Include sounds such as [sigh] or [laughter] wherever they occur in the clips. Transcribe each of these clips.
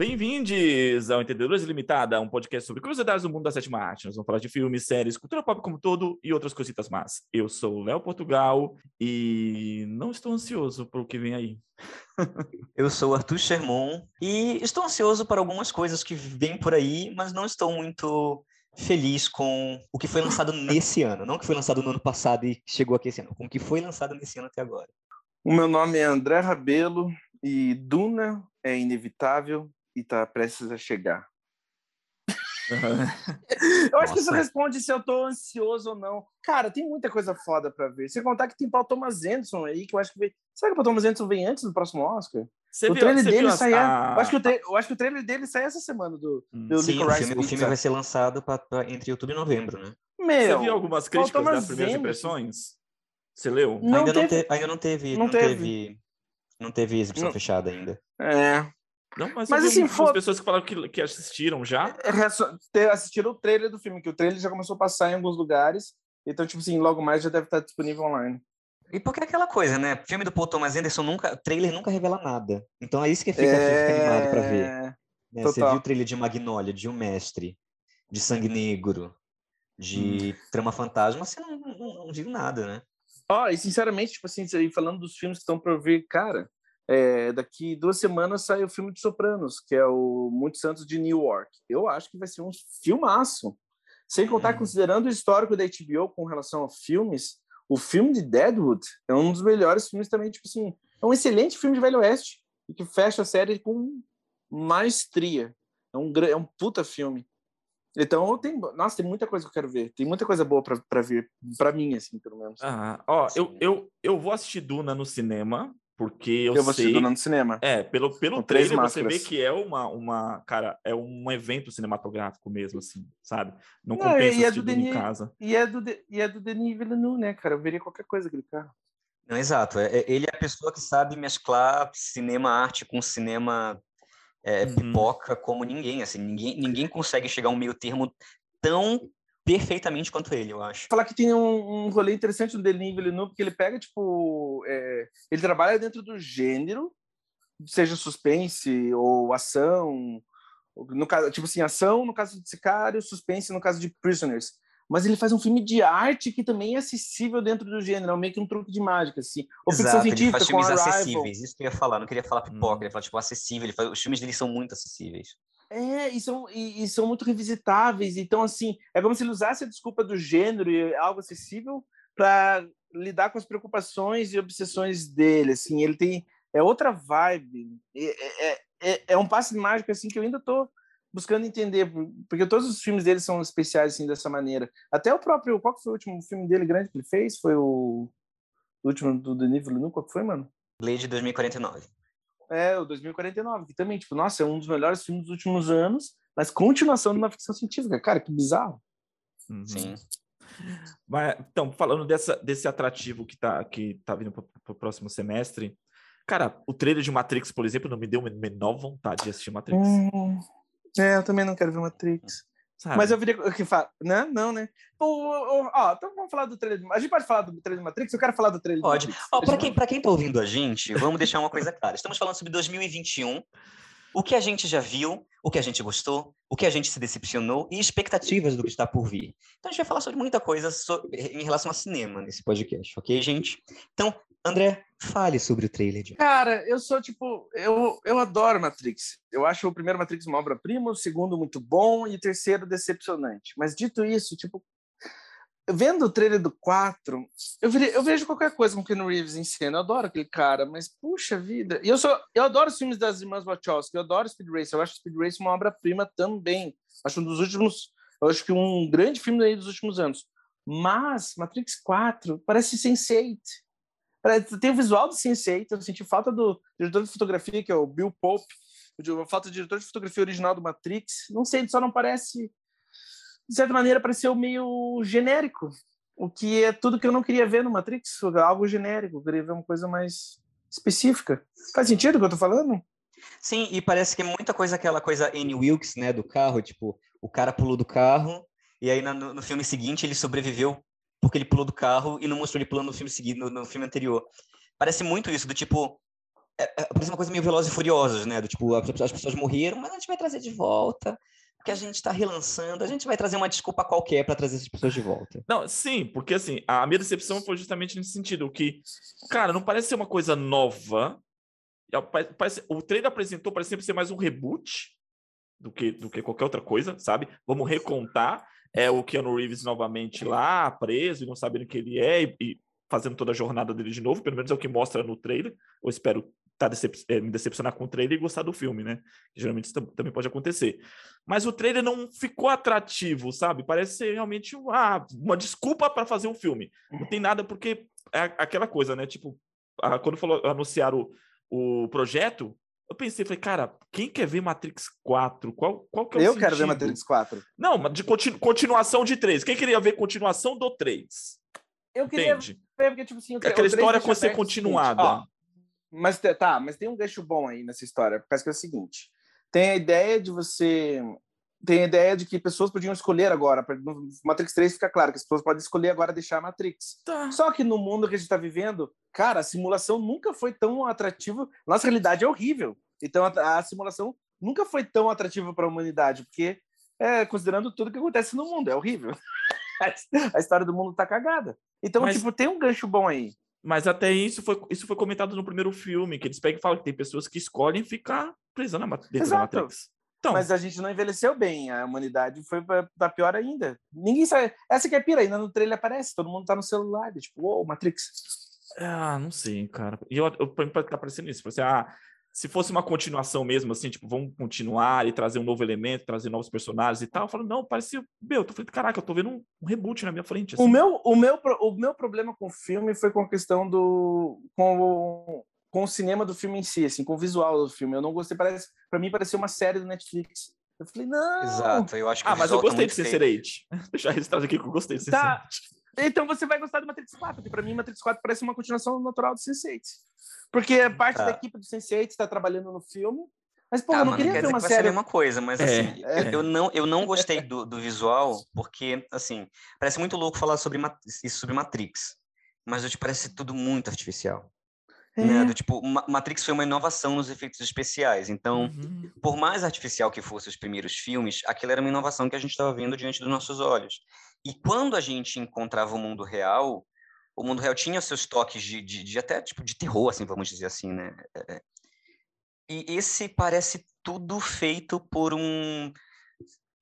Bem-vindos ao Entendedores Limitada, um podcast sobre curiosidades do mundo da sétima arte. Nós vamos falar de filmes, séries, cultura pop como todo e outras cositas más. Eu sou o Léo Portugal e não estou ansioso para o que vem aí. [laughs] Eu sou o Arthur Sherman e estou ansioso para algumas coisas que vêm por aí, mas não estou muito feliz com o que foi lançado [laughs] nesse ano. Não o que foi lançado no ano passado e chegou aqui esse ano, com o que foi lançado nesse ano até agora. O meu nome é André Rabelo e Duna é inevitável e está prestes a chegar. [laughs] eu acho que isso responde se eu tô ansioso ou não. Cara, tem muita coisa foda pra ver. Sem contar que tem Paul Thomas Anderson aí, que eu acho que vem. Será que o Paul Thomas Anderson vem antes do próximo Oscar? Você o viu, trailer dele sai. A... Eu, acho que o tra... eu acho que o trailer dele sai essa semana do, hum. do Sim, o filme, o filme, vai ser lançado pra, pra, entre outubro e novembro, né? Meu, você viu algumas críticas das primeiras impressões? Você leu? Não ainda, teve... não te... ainda não teve. Não, não teve. teve. Não teve exibição não... fechada ainda. É. Não, mas, mas assim, for... pessoas que falaram que, que assistiram já. É, assistiram o trailer do filme, que o trailer já começou a passar em alguns lugares. Então, tipo assim, logo mais já deve estar disponível online. E porque é aquela coisa, né? O filme do Paul Thomas Anderson nunca. O trailer nunca revela nada. Então é isso que fica, é... fica animado pra ver. Né? Você viu o trailer de Magnolia, de Um Mestre, de Sangue Negro, de hum. Trama Fantasma, você não, não, não viu nada, né? Ó, oh, e sinceramente, tipo assim, falando dos filmes que estão pra ver, cara, é, daqui duas semanas sai o filme de Sopranos, que é o Muitos Santos de New York. Eu acho que vai ser um filmaço. Sem contar, é. considerando o histórico da HBO com relação a filmes, o filme de Deadwood é um dos melhores filmes também, tipo assim, é um excelente filme de Velho Oeste e que fecha a série com maestria. É um, é um puta filme. Então, tem, nossa, tem muita coisa que eu quero ver. Tem muita coisa boa para ver, para mim, assim, pelo menos. Ah, ó, eu, eu, eu vou assistir Duna no cinema, porque eu, eu vou sei... no cinema. É, pelo, pelo trailer você vê que é uma, uma, cara, é um evento cinematográfico mesmo, assim, sabe? Não, Não compensa e é do Denis, em casa. E é, do, e é do Denis Villeneuve, né, cara? Eu veria qualquer coisa aquele cara. Não, exato. É, é, ele é a pessoa que sabe mesclar cinema arte com cinema é, uhum. pipoca como ninguém, assim, ninguém, ninguém consegue chegar a um meio termo tão perfeitamente quanto ele, eu acho. Falar que tem um, um rolê interessante no Denis Villeneuve, porque ele pega, tipo, é, ele trabalha dentro do gênero, seja suspense ou ação, no caso, tipo assim, ação no caso de Sicário, suspense no caso de Prisoners. Mas ele faz um filme de arte que também é acessível dentro do gênero, é meio que um truque de mágica, assim. Ou Exato, ficção científica, ele faz filmes acessíveis, isso que eu ia falar, não queria falar pipoca, hum. ele fala, tipo, acessível, faz, os filmes dele são muito acessíveis. É, e são, e, e, são muito revisitáveis. Então, assim, é como se ele usasse a desculpa do gênero e algo acessível para lidar com as preocupações e obsessões dele. Assim, ele tem é outra vibe. É, é, é, é um passe mágico assim que eu ainda estou buscando entender, porque todos os filmes dele são especiais assim dessa maneira. Até o próprio, qual foi o último filme dele grande que ele fez? Foi o, o último do Denis Villeneuve, qual foi, mano? Blade 2049. É, o 2049, que também, tipo, nossa, é um dos melhores filmes dos últimos anos, mas continuação de uma ficção científica. Cara, que bizarro. Uhum. Sim. Mas, então, falando dessa, desse atrativo que tá, que tá vindo para o próximo semestre, cara, o trailer de Matrix, por exemplo, não me deu a menor vontade de assistir Matrix. Hum, é, eu também não quero ver Matrix. Sabe? Mas eu vi que fala, né? Não, né? Pô, ó, então vamos falar do trailer. A gente pode falar do trailer de Matrix? Eu quero falar do trailer Pode. Ó, para quem, pra quem tá ouvindo a gente, vamos deixar uma coisa clara. Estamos falando sobre 2021, o que a gente já viu, o que a gente gostou, o que a gente se decepcionou e expectativas do que está por vir. Então a gente vai falar sobre muita coisa sobre, em relação a cinema nesse podcast, ok, gente? Então, André, fale sobre o trailer. De... Cara, eu sou tipo, eu, eu adoro Matrix. Eu acho o primeiro Matrix uma obra-prima, o segundo muito bom e o terceiro decepcionante. Mas dito isso, tipo, vendo o trailer do 4, eu, eu vejo qualquer coisa com o Ken Reeves em cena. Eu adoro aquele cara, mas puxa vida. E eu sou, eu adoro os filmes das irmãs Wachowski, eu adoro Speed Racer. Eu acho Speed Racer uma obra-prima também. Acho um dos últimos, eu acho que um grande filme aí dos últimos anos. Mas Matrix 4 parece Sense8 tem o visual do Sense8, eu senti falta do diretor de fotografia, que é o Bill Pope, falta do diretor de fotografia original do Matrix. Não sei, só não parece, de certa maneira, pareceu meio genérico, o que é tudo que eu não queria ver no Matrix, algo genérico, eu queria ver uma coisa mais específica. Faz sentido o que eu tô falando? Sim, e parece que é muita coisa aquela coisa Annie Wilkes, né, do carro, tipo, o cara pulou do carro e aí no, no filme seguinte ele sobreviveu porque ele pulou do carro e não mostrou ele pulando no filme seguinte, no, no filme anterior. Parece muito isso, do tipo, é, é, parece uma coisa meio velozes e furiosos, né? Do tipo, as pessoas morreram, mas a gente vai trazer de volta porque a gente está relançando, a gente vai trazer uma desculpa qualquer para trazer essas pessoas de volta. Não, sim, porque assim, a minha decepção foi justamente nesse sentido, que, cara, não parece ser uma coisa nova. É, parece, o trailer apresentou, parece sempre ser mais um reboot do que, do que qualquer outra coisa, sabe? Vamos recontar. É o Keanu Reeves novamente lá, preso e não sabendo que ele é, e, e fazendo toda a jornada dele de novo, pelo menos é o que mostra no trailer. Eu espero tá decep é, me decepcionar com o trailer e gostar do filme, né? Geralmente isso também pode acontecer. Mas o trailer não ficou atrativo, sabe? Parece ser realmente uma, uma desculpa para fazer um filme. Não tem nada, porque é aquela coisa, né? Tipo, a, quando falou, anunciaram o, o projeto, eu pensei, falei, cara, quem quer ver Matrix 4? Qual, qual que é o Eu sentido? quero ver Matrix 4. Não, de continu, continuação de 3. Quem queria ver continuação do 3? Eu queria Entende? ver, porque, tipo assim... o Aquela história com ser continuada. ó, Mas tá, mas tem um gancho bom aí nessa história, parece que é o seguinte: tem a ideia de você. Tem a ideia de que pessoas podiam escolher agora. Matrix 3 fica claro que as pessoas podem escolher agora deixar a Matrix. Tá. Só que no mundo que a gente está vivendo, cara, a simulação nunca foi tão atrativa. Nossa realidade é horrível. Então a, a simulação nunca foi tão atrativa para a humanidade, porque é, considerando tudo que acontece no mundo, é horrível. [laughs] a história do mundo tá cagada. Então, Mas- tipo, tem um gancho bom aí. Mas até isso foi, isso foi comentado no primeiro filme, que eles pegam e falam que tem pessoas que escolhem ficar presas na, dentro da Exato. Matrix. Então, Mas a gente não envelheceu bem, a humanidade foi pra, pra pior ainda. Ninguém sabe. Essa que é pira, ainda no trailer aparece, todo mundo tá no celular, tipo, uou, Matrix. ah, não sei, cara. E eu, eu, pra mim tá parecendo isso. Assim, ah, se fosse uma continuação mesmo, assim, tipo, vamos continuar e trazer um novo elemento, trazer novos personagens e tal, eu falo, não, parecia. Meu, eu tô falando, caraca, eu tô vendo um, um reboot na minha frente. O assim. meu, o, meu, o meu problema com o filme foi com a questão do. com o, com o cinema do filme em si, assim, com o visual do filme. Eu não gostei, parece. Pra mim parecia uma série do Netflix. Eu falei, não! Exato, eu acho que Ah, mas eu visual tá gostei de muito feio. Sense8. Deixa eu registrar aqui que eu gostei de Sense8. Tá. Então você vai gostar do Matrix 4, porque pra mim Matrix 4 parece uma continuação natural do Sense8. Porque parte Tá. da equipe do Sense8 está trabalhando no filme. Mas, pô, Tá, eu não queria quer ver dizer uma que vai ser a série. mesma coisa, mas É, assim, é. Eu, eu não, eu não gostei do, do visual, porque, assim, parece muito louco falar sobre isso sobre Matrix, mas tipo, parece tudo muito artificial. É. Né? Do, tipo, Ma- Matrix foi uma inovação nos efeitos especiais, então, Uhum. por mais artificial que fossem os primeiros filmes, aquilo era uma inovação que a gente estava vendo diante dos nossos olhos. E quando a gente encontrava o mundo real, o mundo real tinha seus toques de, de, de até tipo de terror, assim, vamos dizer assim, né? É, é. E esse parece tudo feito por um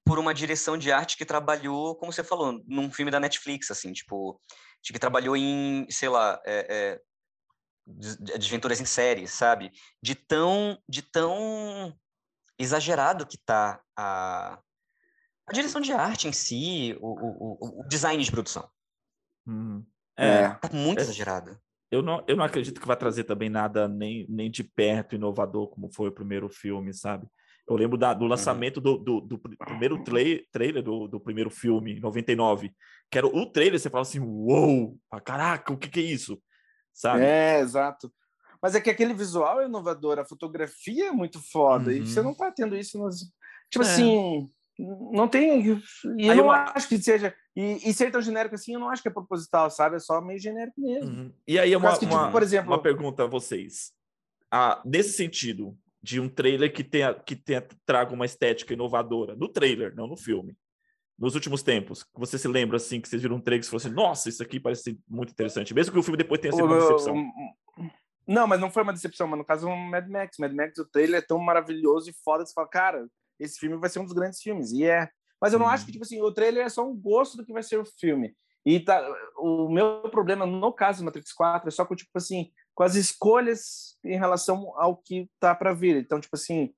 por uma direção de arte que trabalhou, como você falou, num filme da Netflix, assim, tipo, que trabalhou em, sei lá, é, é, desventuras em série, sabe? De tão, de tão exagerado que tá a, a direção de arte em si, o, o, o- design de produção. Uhum. É. É, Tá muito É. exagerado. eu não, eu não acredito que vai trazer também nada nem, nem de perto inovador como foi o primeiro filme, sabe? Eu lembro da- do lançamento do, do, do pr- primeiro trai- trailer do, do primeiro filme, em 99, que era o trailer, você fala assim, uou, ah, caraca, o que que é isso? Sabe? É, exato. Mas é que aquele visual é inovador, a fotografia é muito foda, e Uhum. você não tá tendo isso nos. Tipo É. assim, não tem. E eu Aí não eu- acho que seja. E, e ser tão genérico assim, eu não acho que é proposital, sabe? É só meio genérico mesmo. Uhum. E aí é uma, que, tipo, uma, por exemplo- uma pergunta a vocês. Ah, nesse sentido, de um trailer que tenha, que tenha traga uma estética inovadora, no trailer, não no filme. Nos últimos tempos, você se lembra assim, que vocês viram um trailer e falou assim, nossa, isso aqui parece muito interessante, mesmo que o filme depois tenha sido uma decepção. Não, mas não foi uma decepção, mas no caso é um Mad Max. Mad Max, o trailer é tão maravilhoso e foda que você fala, cara, esse filme vai ser um dos grandes filmes. E é. Mas eu não Uhum. acho que, tipo assim, o trailer é só um gosto do que vai ser o filme. E tá, o meu problema, no caso do Matrix 4, é só com, tipo assim, com as escolhas em relação ao que tá para vir. Então, tipo assim,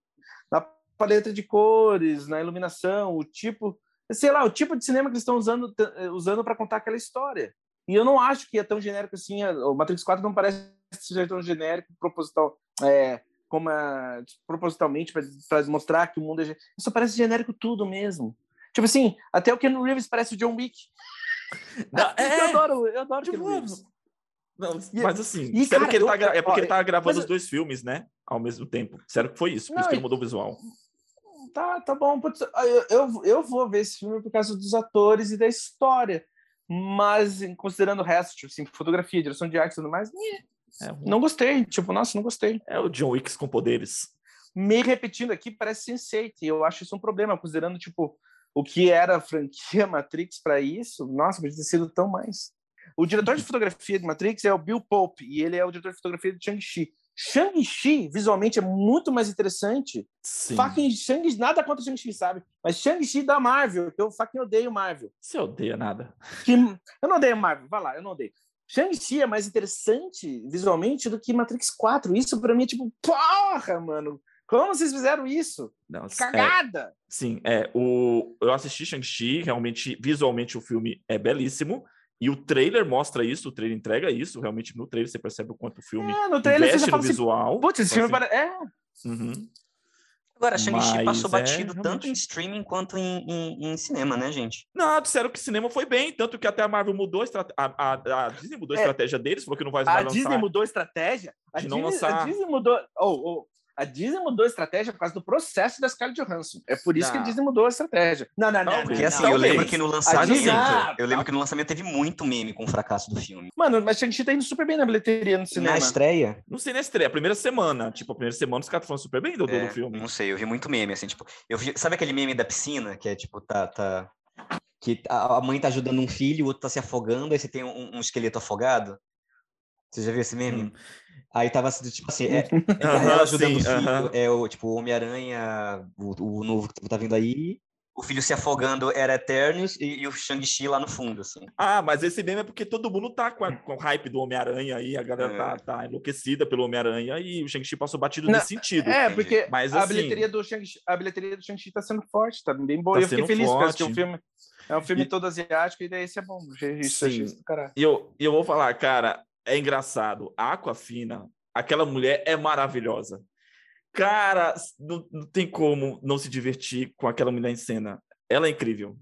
na paleta de cores, na iluminação, o tipo, sei lá, o tipo de cinema que eles estão usando, t- usando para contar aquela história. E eu não acho que é tão genérico assim. a- O Matrix 4 não parece ser tão genérico, proposital, é, como é, propositalmente para mostrar que o mundo é. Isso parece genérico tudo mesmo. Tipo assim, até o Ken Reeves parece o John Wick. [laughs] Não, [laughs] Eu é, adoro, eu adoro o tipo, Ken Reeves. não, E- mas assim, e, cara, que ele tá, eu- é porque ó, ele tava gravando os eu- dois filmes, né? Ao mesmo tempo. Sério que foi isso, por Não, isso que ele mudou o visual. Tá, tá bom. putz, Eu, eu, eu vou ver esse filme por causa dos atores e da história. Mas, considerando o resto, tipo assim, fotografia, direção de arte e tudo mais, nhê, É ruim. Não gostei. Tipo, nossa, não gostei. É o John Wick com poderes. Me repetindo aqui, parece Sense8. E eu acho isso um problema, considerando, tipo, o que era a franquia [laughs] Matrix para isso. Nossa, podia ter sido tão mais. O diretor de fotografia de Matrix é o Bill Pope, e ele é o diretor de fotografia de Shang-Chi. Shang-Chi, visualmente, é muito mais interessante. Sim. Fucking Shang nada contra Shang-Chi, sabe? Mas Shang-Chi da Marvel, que eu fucking odeio Marvel. Você odeia nada. Que... Eu não odeio Marvel, vai lá, eu não odeio. Shang-Chi é mais interessante visualmente do que Matrix 4. Isso pra mim é tipo, porra, mano. Como vocês fizeram isso? Não, é, Cagada! sim, é. O, eu assisti Shang-Chi, realmente, visualmente, o filme é belíssimo. E o trailer mostra isso, o trailer entrega isso. Realmente, no trailer você percebe o quanto o filme É, no trailer você investe já no assim, visual. putz, esse filme assim, parece... É, uhum. Agora, Shang-Chi passou é, batido tanto em streaming quanto em, em- em cinema, né, gente? Não, disseram que cinema foi bem, tanto que até a Marvel mudou a estratégia. A, a, a Disney mudou a É. estratégia deles, falou que não vai a mais lançar. Disney mudou a estratégia. A De Disney, não a lançar. Disney mudou... Oh, oh, a Disney mudou a estratégia por causa do processo da Scarlett Johansson. É por isso que a Não. Disney mudou a estratégia. Não, não, não. Não, Porque não. assim, eu lembro que no A lançamento. Disney- eu lembro que no lançamento teve muito meme com o fracasso do filme. Mano, mas Shang-Chi tá indo super bem na bilheteria no cinema. Na estreia, Não sei na estreia, a primeira semana. Tipo, a primeira semana os caras falando super bem do, do é, filme. não sei, eu vi muito meme, assim, tipo, eu vi, sabe aquele meme da piscina, que é tipo, tá, tá, que a a mãe tá ajudando um filho, o outro tá se afogando, aí você tem um, um esqueleto afogado? Você já viu esse meme? Hum. Aí tava assim, tipo assim, é, [laughs] é ela ajudando sim, o filho, é o tipo o Homem-Aranha, o, o novo que tá vindo aí, o filho se afogando era Eternos e, e o Shang-Chi lá no fundo, assim. Ah, mas esse meme é porque todo mundo tá com, a- com o hype do Homem-Aranha aí, a galera tá, É. tá enlouquecida pelo Homem-Aranha e o Shang-Chi passou batido Não, nesse sentido. É, Entendi. porque Mas, a, assim- bilheteria do Shang-Chi, a bilheteria do Shang-Chi tá sendo forte, tá bem boa. Tá eu fiquei sendo feliz, porque que o forte. filme é um filme E- todo asiático e daí esse é bom. Isso, Sim. isso. E eu, e eu vou falar, cara, é engraçado. A Aquafina, aquela mulher é maravilhosa. Cara, não, não tem como não se divertir com aquela mulher em cena. Ela é incrível.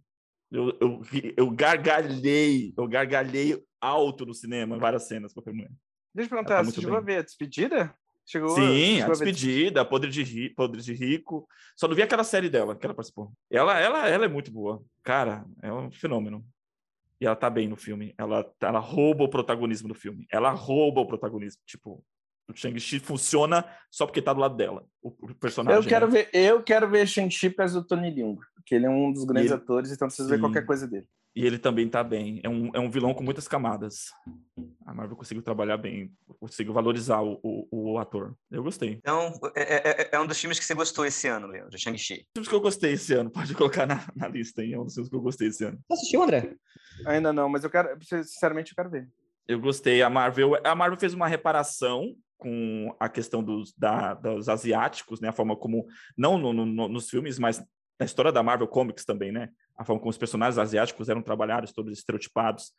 Eu, eu, eu gargalhei, eu gargalhei alto no cinema, em várias cenas com aquela mulher. Deixa eu perguntar, tá você chegou a ver a despedida? Chegou, Sim, a ver despedida, Podre de, Ri, Podre de Rico. Só não vi aquela série dela que ela participou. Ela, ela, ela é muito boa. Cara, é um fenômeno. E ela tá bem no filme. Ela, ela rouba o protagonismo do filme. Ela rouba o protagonismo. Tipo, o Shang-Chi funciona só porque tá do lado dela. O, o personagem. Eu quero né? ver, eu quero ver Shang-Chi causa do Tony Leung, porque ele é um dos grandes ele- atores, então preciso ver qualquer coisa dele. E ele também tá bem. É um, é um vilão com muitas camadas. A Marvel conseguiu trabalhar bem. Conseguiu valorizar o, o, o ator. Eu gostei. Então, é, é- é um dos filmes que você gostou esse ano, Leandro, Shang-Chi. Filmes que eu gostei esse ano. [laughs] Pode colocar na, na lista aí. É um dos filmes que eu gostei esse ano. Você assistiu, André? Ainda não, mas eu quero, sinceramente, eu quero ver. Eu gostei. A Marvel, a Marvel fez uma reparação com a questão dos, da, dos asiáticos, né? A forma como, não no- no- nos filmes, mas na história da Marvel Comics também, né? A forma como os personagens asiáticos eram trabalhados, todos estereotipados.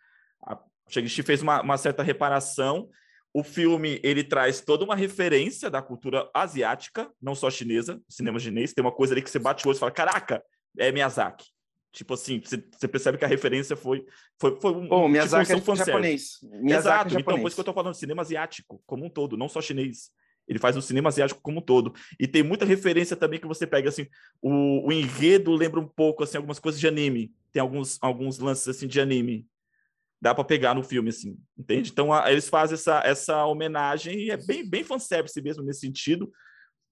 A Shang-Chi fez uma, uma certa reparação. O filme, ele traz toda uma referência da cultura asiática, não só chinesa, cinema chinês. Tem uma coisa ali que você bate o olho e fala, caraca, é Miyazaki. Tipo assim, você, percebe que a referência foi, foi, foi um, Pô, o tipo, Miyazaki um é japonês. Miyazaki Exato, é então japonês. por isso que eu tô falando cinema asiático como um todo, não só chinês. Ele faz o cinema asiático como um todo. E tem muita referência também que você pega, assim, o, o enredo lembra um pouco, assim, algumas coisas de anime. Tem alguns, alguns lances, assim, de anime. Dá para pegar no filme, assim, entende? Então, a, eles fazem essa, essa homenagem e é bem, bem fanservice mesmo nesse sentido.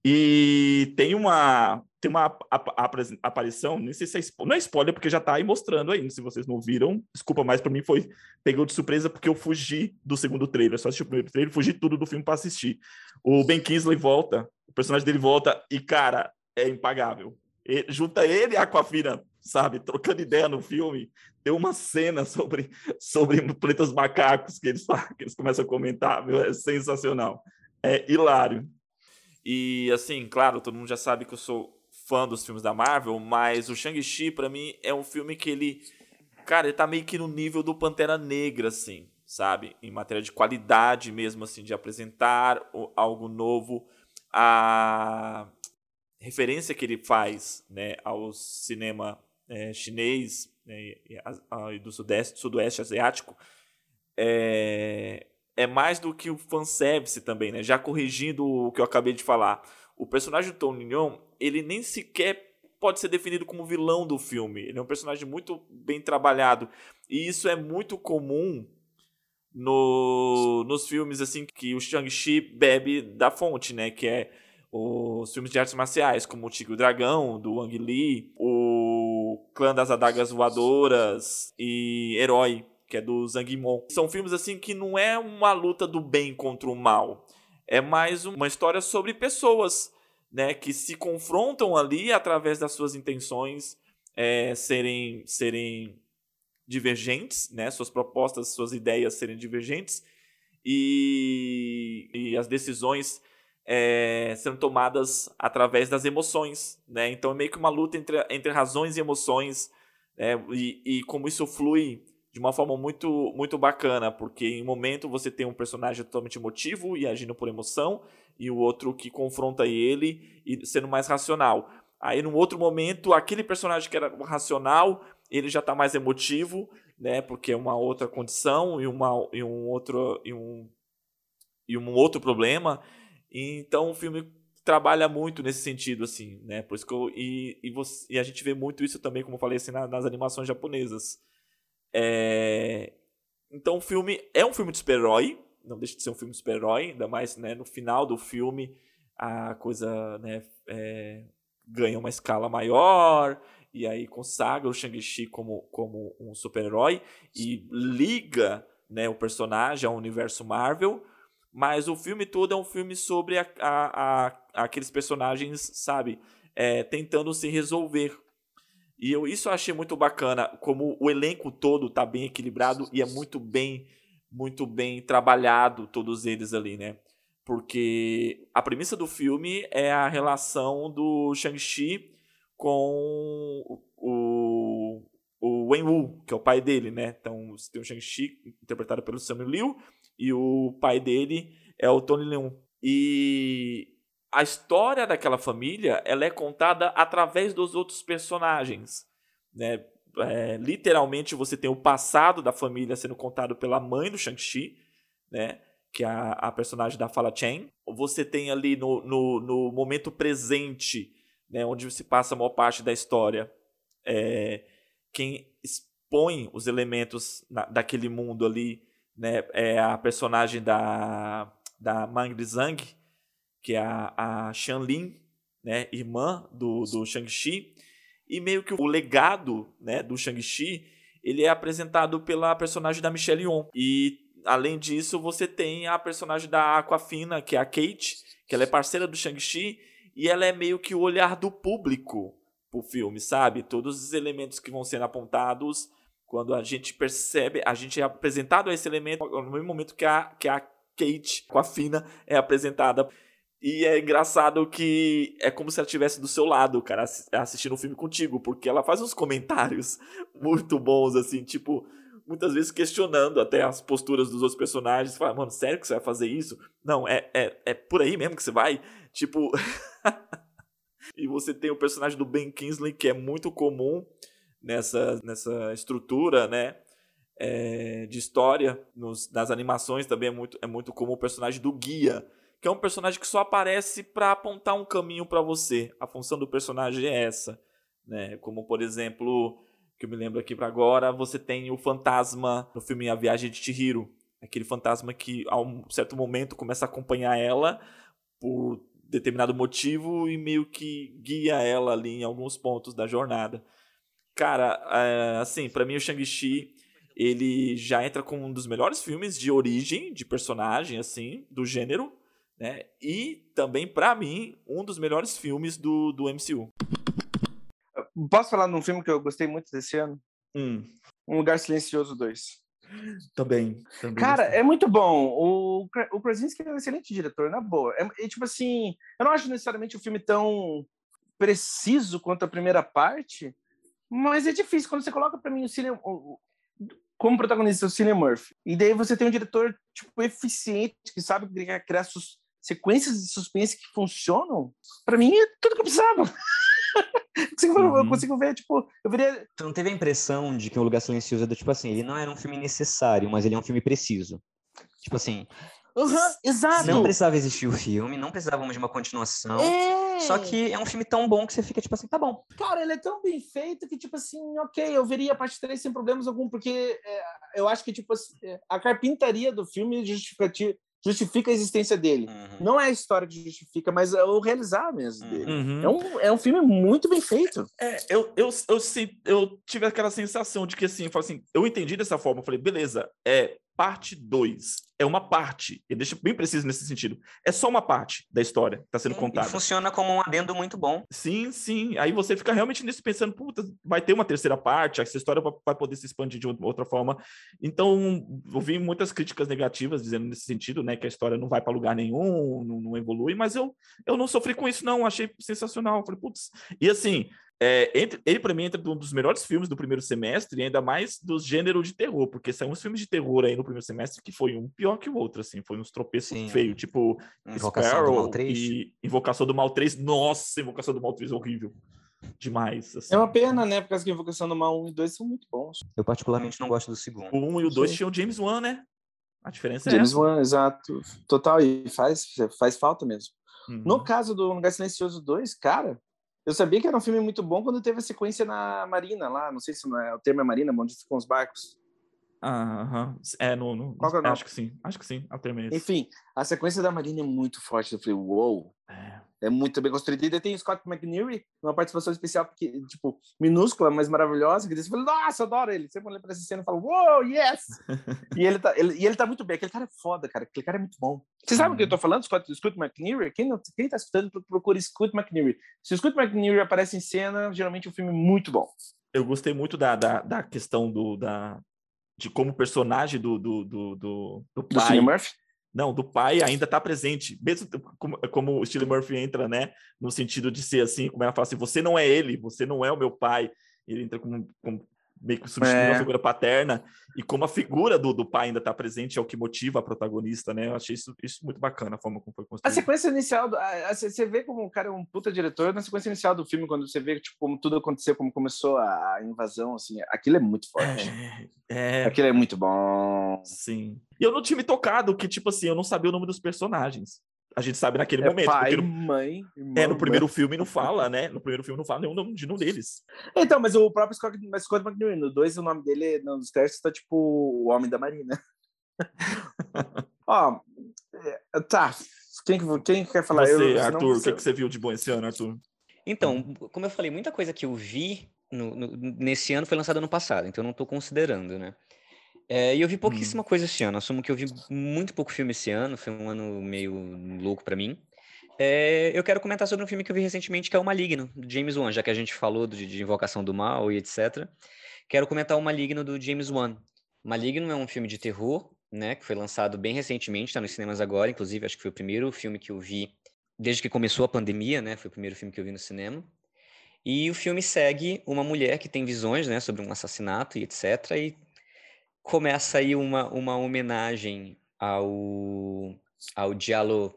E tem uma, tem uma ap- ap- aparição, nem sei se é spo- não é spoiler, porque já tá aí mostrando aí, se vocês não viram, desculpa, mas para mim foi, pegou de surpresa porque eu fugi do segundo trailer, só assisti o primeiro trailer, fugi tudo do filme para assistir. O Ben Kingsley volta, o personagem dele volta e, cara, é impagável. E- junta ele e a Aquafina, sabe, trocando ideia no filme, tem uma cena sobre, sobre planetas macacos que eles, que eles começam a comentar, é sensacional. É hilário. E assim, claro, todo mundo já sabe que eu sou fã dos filmes da Marvel, mas o Shang-Chi, pra mim, é um filme que ele. Cara, ele tá meio que no nível do Pantera Negra, assim, sabe? Em matéria de qualidade mesmo, assim, de apresentar algo novo. A referência que ele faz, né, ao cinema eh, chinês né, e, e do sudeste, sudoeste asiático é, é mais do que o fanservice também, né? Já corrigindo o que eu acabei de falar. O personagem do Tony Leung, ele nem sequer pode ser definido como vilão do filme. Ele é um personagem muito bem trabalhado. E isso é muito comum no, nos filmes assim que o Shang-Chi bebe da fonte, né? Que é os filmes de artes marciais, como o Tigre e o Dragão, do Wang Li, o Clã das Adagas Voadoras e Herói, que é do Zhang Yimou. São filmes assim que não é uma luta do bem contra o mal, é mais uma história sobre pessoas, né, que se confrontam ali através das suas intenções é, serem serem divergentes, né, suas propostas, suas ideias serem divergentes e, e as decisões é, sendo tomadas através das emoções, né? Então é meio que uma luta entre, entre razões e emoções, né? E, e como isso flui de uma forma muito muito bacana, porque em um momento você tem um personagem totalmente emotivo e agindo por emoção, e o outro que confronta ele e sendo mais racional. Aí, num outro momento, aquele personagem que era racional, ele já está mais emotivo, né? Porque é uma outra condição e, uma, e um outro e um, e um outro problema. Então o filme trabalha muito nesse sentido, assim, né? Por isso que eu, e, e, você, e a gente vê muito isso também, como eu falei, assim, nas, nas animações japonesas. É... Então o filme é um filme de super-herói, não deixa de ser um filme de super-herói, ainda mais né, no final do filme a coisa né, é, ganha uma escala maior, e aí consagra o Shang-Chi como, como um super-herói e liga né, o personagem ao universo Marvel, mas o filme todo é um filme sobre a, a, a aqueles personagens, sabe, é, tentando se resolver. E eu isso eu achei muito bacana, como o elenco todo tá bem equilibrado e é muito bem, muito bem trabalhado todos eles ali, né? Porque a premissa do filme é a relação do Shang-Chi com o, o Wen-Wu, que é o pai dele, né? Então, você tem o Shang-Chi interpretado pelo Samuel Liu e o pai dele é o Tony Leung. E a história daquela família ela é contada através dos outros personagens, né? É, literalmente você tem o passado da família sendo contado pela mãe do Shang-Chi, né? Que é a, a personagem da Fala Chen. Você tem ali no, no, no, momento presente, né? Onde se passa a maior parte da história. É, quem expõe os elementos na, daquele mundo ali né, é a personagem da, da Mang Zhang, que é a, a Lin, né, irmã do, do Shang-Chi, e meio que o legado né, do Shang-Chi ele é apresentado pela personagem da Michelle Yeoh. E além disso, você tem a personagem da Aquafina, que é a Kate, que ela é parceira do Shang-Chi, e ela é meio que o olhar do público pro filme, sabe? Todos os elementos que vão sendo apontados quando a gente percebe, a gente é apresentado a esse elemento no mesmo momento que a, que a Kate, com a Fina, é apresentada. E é engraçado que é como se ela estivesse do seu lado, cara, assistindo um filme contigo, porque ela faz uns comentários [laughs] muito bons, assim, tipo, muitas vezes questionando até as posturas dos outros personagens. Fala, mano, sério que você vai fazer isso? Não, é, é, é por aí mesmo que você vai? Tipo. [laughs] e você tem o personagem do Ben Kingsley, que é muito comum nessa, nessa estrutura, né? É, de história, nos, nas animações também é muito, é muito comum o personagem do guia, que é um personagem que só aparece para apontar um caminho para você. A função do personagem é essa, né? Como por exemplo, que eu me lembro aqui para agora, você tem o fantasma no filme A Viagem de Chihiro, aquele fantasma que a um certo momento começa a acompanhar ela por determinado motivo e meio que guia ela ali em alguns pontos da jornada. Cara, é, assim, para mim o Shang-Chi, ele já entra como um dos melhores filmes de origem, de personagem, assim, do gênero, né? E também, para mim, um dos melhores filmes do, do MCU. Posso falar num filme que eu gostei muito desse ano? Hum. Um Lugar Silencioso 2. Também. também Cara, gostei. é muito bom. O, o Krasinski é um excelente diretor, na boa. É, é, tipo assim, eu não acho necessariamente o um filme tão preciso quanto a primeira parte, mas é difícil quando você coloca para mim o Cillian, como protagonista o Cillian Murphy. E daí você tem um diretor tipo eficiente que sabe criar sequências de suspense que funcionam. Para mim é tudo que eu precisava. [laughs] uhum. Eu consigo ver, tipo, eu veria... Tu não teve a impressão de que o Lugar Silencioso é do tipo assim, ele não era um filme necessário, mas ele é um filme preciso. Tipo assim, Uhum, exato. Não precisava existir o filme, não precisávamos de uma continuação. É. Só que é um filme tão bom que você fica tipo assim, tá bom. Cara, ele é tão bem feito que, tipo assim, ok, eu veria a parte 3 sem problemas algum, porque é, eu acho que, tipo, assim, a carpintaria do filme justificativa justifica a existência dele. Uhum. Não é a história que justifica, mas é o realizar mesmo Uhum. dele. Uhum. É, um, é um filme muito bem feito. É, eu, eu, eu, se- eu tive aquela sensação de que assim, eu, assim, eu entendi dessa forma, eu falei, beleza, é parte 2. É uma parte, e deixa bem preciso nesse sentido. É só uma parte da história que está sendo E contada. funciona como um adendo muito bom. Sim, sim. Aí você fica realmente nisso pensando, puta, vai ter uma terceira parte, essa história vai- poder se expandir de outra- forma. Então, eu vi muitas críticas negativas dizendo nesse sentido, né, que a história não vai para lugar nenhum, não, não evolui, mas eu, eu não sofri com isso, não. Achei sensacional. Falei, putz. E assim, é, entre, ele para mim entra um dos melhores filmes do primeiro semestre, e ainda mais dos gêneros de terror, porque são uns filmes de terror aí no primeiro semestre que foi um pior que o outro, assim, foi uns tropeços Sim. feios, tipo Invocação do Sparrow Mal 3. e Invocação do Mal 3. Nossa, Invocação do Mal 3 é horrível. Demais. assim. É uma pena, né? Porque as que Invocação do Mal 1 e 2 são muito bons. Eu particularmente não gosto do segundo. O 1 e o 2 Sim. tinham o James Wan, né? A diferença é James essa. Wan, exato. Total, e faz, faz falta mesmo. Uhum. No caso do Lugar Silencioso 2, cara, eu sabia que era um filme muito bom quando teve a sequência na Marina lá. Não sei se não é, o termo é Marina, onde ficam os barcos. Ah, Aham. É, no, no, é o nome? acho que sim. Acho que sim. Eu terminei esse. Enfim, a sequência da Marina é muito forte. Eu falei, uou, É. é muito bem construída. E daí tem o Scott McNeary, uma participação especial, porque, tipo, minúscula, mas maravilhosa. Que fala, nossa, adoro ele. Sempre olha pra essa cena e fala, uou, yes! [laughs] e, ele tá, ele, e ele tá muito bem. Aquele cara é foda, cara. Aquele cara é muito bom. Você sabe o que eu tô falando, Scott, Scott McNeary? Quem, não, quem tá escutando, procura Scott McNeary. Se o Scott McNeary aparece em cena, geralmente é um filme muito bom. Eu gostei muito da, da, da questão do, da, de como o personagem do, do, do, do, do Do pai. Cillian Murphy. Não, do pai ainda está presente. Mesmo como, o Steve Murphy entra, né? No sentido de ser assim, como ela fala assim, você não é ele, você não é o meu pai. Ele entra como, como meio que substituindo É. a figura paterna. E como a figura do, do pai ainda está presente, é o que motiva a protagonista, né? Eu achei isso, isso muito bacana, a forma como foi A construído. sequência inicial, do- a- a- você vê como o cara é um puta diretor na sequência inicial do filme, quando você vê tipo, como tudo aconteceu, como começou a a invasão, assim, aquilo é muito forte. É, é, Aquilo é muito bom. sim. E eu não tinha me tocado que, tipo assim, eu não sabia o nome dos personagens. A gente sabe naquele É momento. pai, no, mãe, é, irmão, no primeiro filme não fala, né? No primeiro filme não fala nenhum nome de nenhum deles. Então, mas o próprio Scott, mas Scott McNeary, no 2, o nome dele, nos testes, tá tipo o Homem da Marina. [laughs] Ó, é, tá. Quem, que- quem que quer falar? você, Eu- Arthur, o que, que você viu de bom esse ano, Arthur? Então, como eu falei, muita coisa que eu vi no- no- nesse ano foi lançada ano passado, então eu não estou considerando, né? É, e eu vi pouquíssima coisa esse ano. Assumo que eu vi muito pouco filme esse ano, foi um ano meio louco para mim. É, eu quero comentar sobre um filme que eu vi recentemente, que é O Maligno, do James Wan, já que a gente falou de, de Invocação do Mal e etc. Quero comentar O Maligno do James Wan. Maligno é um filme de terror, né, que foi lançado bem recentemente, está nos cinemas agora, inclusive acho que foi o primeiro filme que eu vi desde que começou a pandemia, né, foi o primeiro filme que eu vi no cinema. E o filme segue uma mulher que tem visões, né, sobre um assassinato e etc. E começa aí uma, uma homenagem ao, ao giallo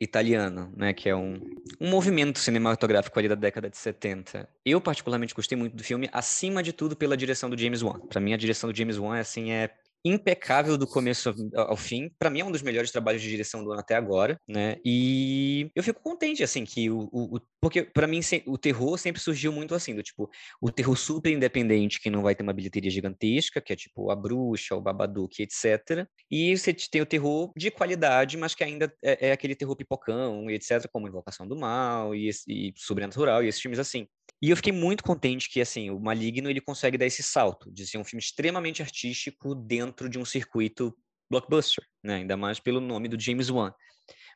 italiano, né, que é um, um movimento cinematográfico ali da década de 70. Eu particularmente gostei muito do filme, acima de tudo pela direção do James Wan. Para mim a direção do James Wan assim é impecável do começo ao fim. Para mim é um dos melhores trabalhos de direção do ano até agora, né? E eu fico contente assim que o, o- porque para mim o terror sempre surgiu muito assim, do tipo, o terror super independente que não vai ter uma bilheteria gigantesca, que é tipo A Bruxa, o Babadook, etc. E você tem o terror de qualidade, mas que ainda é, é aquele terror pipocão etc, como Invocação do Mal e, e Sobrenatural e esses filmes assim. E eu fiquei muito contente que, assim, o Maligno, ele consegue dar esse salto de ser um filme extremamente artístico dentro de um circuito blockbuster, né? Ainda mais pelo nome do James Wan.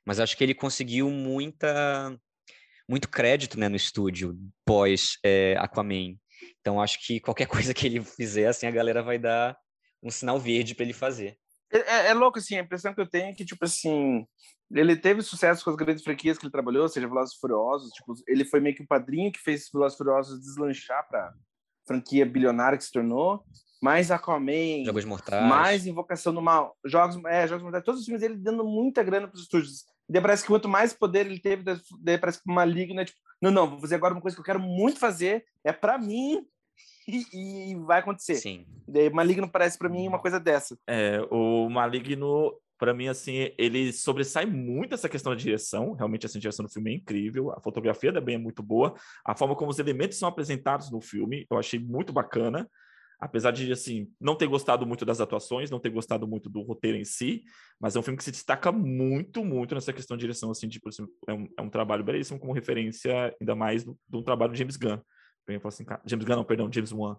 Mas acho que ele conseguiu muita muito crédito, né, no estúdio pós é, Aquaman. Então acho que qualquer [laughs] coisa que ele fizer, assim, a galera vai dar um sinal verde para ele fazer. É, é- é louco, assim, a impressão que eu tenho é que, tipo assim, ele teve sucesso com as grandes franquias que ele trabalhou, seja Velozes Furiosos, tipo, ele foi meio que o padrinho que fez Velozes Furiosos deslanchar pra franquia bilionária que se tornou, mais Aquaman, Jogos Mortais. mais Invocação do Mal, Jogos, é, Jogos Mortais, todos os filmes dele dando muita grana pros estúdios. E daí parece que quanto mais poder ele teve, daí parece que Maligno é tipo, não, não, vou fazer agora uma coisa que eu quero muito fazer, é pra mim, e, vai acontecer. Sim. Daí Maligno parece pra mim uma coisa dessa. É, o Maligno, para mim, assim, ele sobressai muito essa questão da direção. Realmente, essa direção do filme é incrível. A fotografia também é muito boa. A forma como os elementos são apresentados no filme, eu achei muito bacana. Apesar de, assim, não ter gostado muito das atuações, não ter gostado muito do roteiro em si, mas é um filme que se destaca muito, muito nessa questão de direção, assim, tipo, assim, é, um, é um trabalho belíssimo como referência, ainda mais do, do trabalho de James Gunn. Assim, James Gunn, não, perdão, James Wan.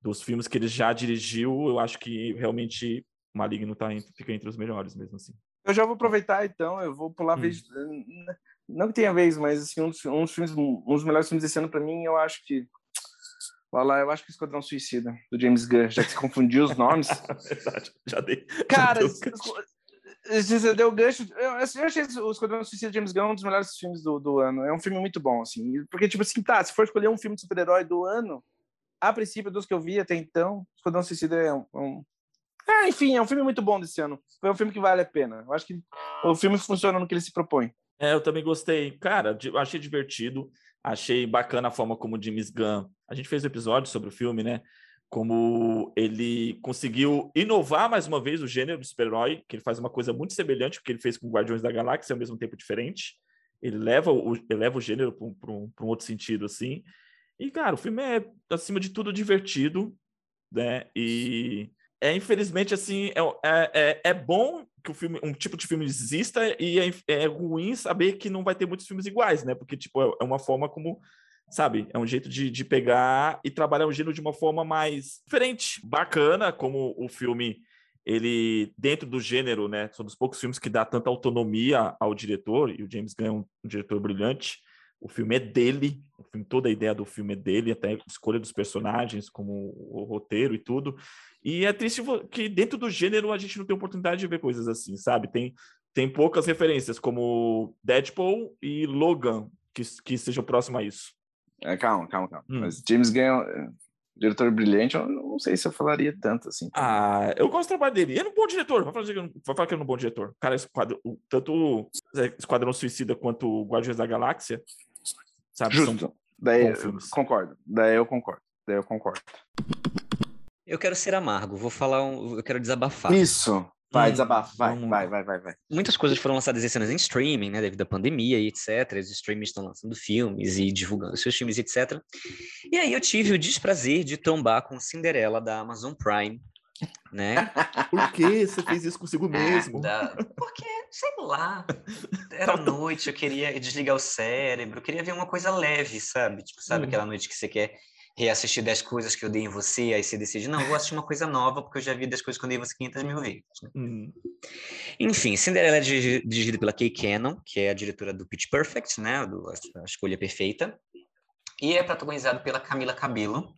Dos filmes que ele já dirigiu, eu acho que realmente Maligno tá entre, fica entre os melhores mesmo assim. Eu já vou aproveitar então, eu vou pular hum. vez. Não que tenha vez, mas assim, um dos, um dos, filmes, um dos melhores filmes desse ano para mim, eu acho que. Olha lá, eu acho que Esquadrão Suicida, do James Gunn, já que se confundiu os nomes. [laughs] Verdade, já dei. Cara, você deu gancho. Eu, eu achei o Esquadrão Suicida de James Gunn um dos melhores filmes do, do ano. É um filme muito bom, assim. Porque, tipo assim, tá, se for escolher um filme de super-herói do ano, a princípio, dos que eu vi até então, Esquadrão Suicida é um, um ah, enfim, é um filme muito bom desse ano. Foi um filme que vale a pena. Eu acho que o filme funciona no que ele se propõe. É, eu também gostei. Cara, achei divertido. Achei bacana a forma como o James Gunn. A gente fez um episódio sobre o filme, né? Como ele conseguiu inovar mais uma vez o gênero do super-herói, que ele faz uma coisa muito semelhante ao que ele fez com Guardiões da Galáxia, ao mesmo tempo diferente. Ele leva o, ele leva o gênero para um, um, outro sentido, assim. E, cara, o filme é, acima de tudo, divertido, né? E é infelizmente assim é, é, é, é bom que o filme um tipo de filme exista e é, é, ruim saber que não vai ter muitos filmes iguais né porque tipo é, é uma forma como sabe é um jeito de, de pegar e trabalhar o gênero de uma forma mais diferente bacana como o filme ele dentro do gênero né são dos poucos filmes que dá tanta autonomia ao diretor e o James Gunn é um, um diretor brilhante o filme é dele, filme, toda a ideia do filme é dele, até a escolha dos personagens, como o roteiro e tudo. E é triste que dentro do gênero a gente não tem oportunidade de ver coisas assim, sabe? Tem, tem poucas referências, como Deadpool e Logan, que, que sejam próximos a isso. É, calma, calma, calma. Hum. Mas James Gunn, é diretor brilhante, eu não sei se eu falaria tanto assim. Ah, eu gosto do trabalho dele. Ele é um bom diretor. Vai falar que, vai falar que ele é um bom diretor. Cara, esquadro, tanto Esquadrão Suicida quanto Guardiões da Galáxia, sabe? Justo. Daí concordo. Daí eu concordo. Daí eu concordo. Eu quero ser amargo, vou falar um, eu quero desabafar. Isso. Vai, hum, desabafa, vai, vai, vai, vai, vai. Muitas coisas foram lançadas esse ano em streaming, né, devido à pandemia e etc. Os streamings estão lançando filmes e divulgando seus filmes, etc. E aí eu tive o desprazer de trombar com Cinderela da Amazon Prime, né? [laughs] Por que você fez isso consigo mesmo? porque, sei lá, era noite, eu queria desligar o cérebro, eu queria ver uma coisa leve, sabe? Tipo, sabe hum. aquela noite que você quer reassistir 10 coisas que eu dei em você, aí você decide, não, vou assistir uma coisa nova, porque eu já vi 10 coisas que eu dei em você 500 mil vezes. Né? Uhum. Enfim, Cinderela é dirigida pela Kay Cannon, que é a diretora do Pitch Perfect, né, do a Escolha Perfeita, e é protagonizado pela Camila Cabello,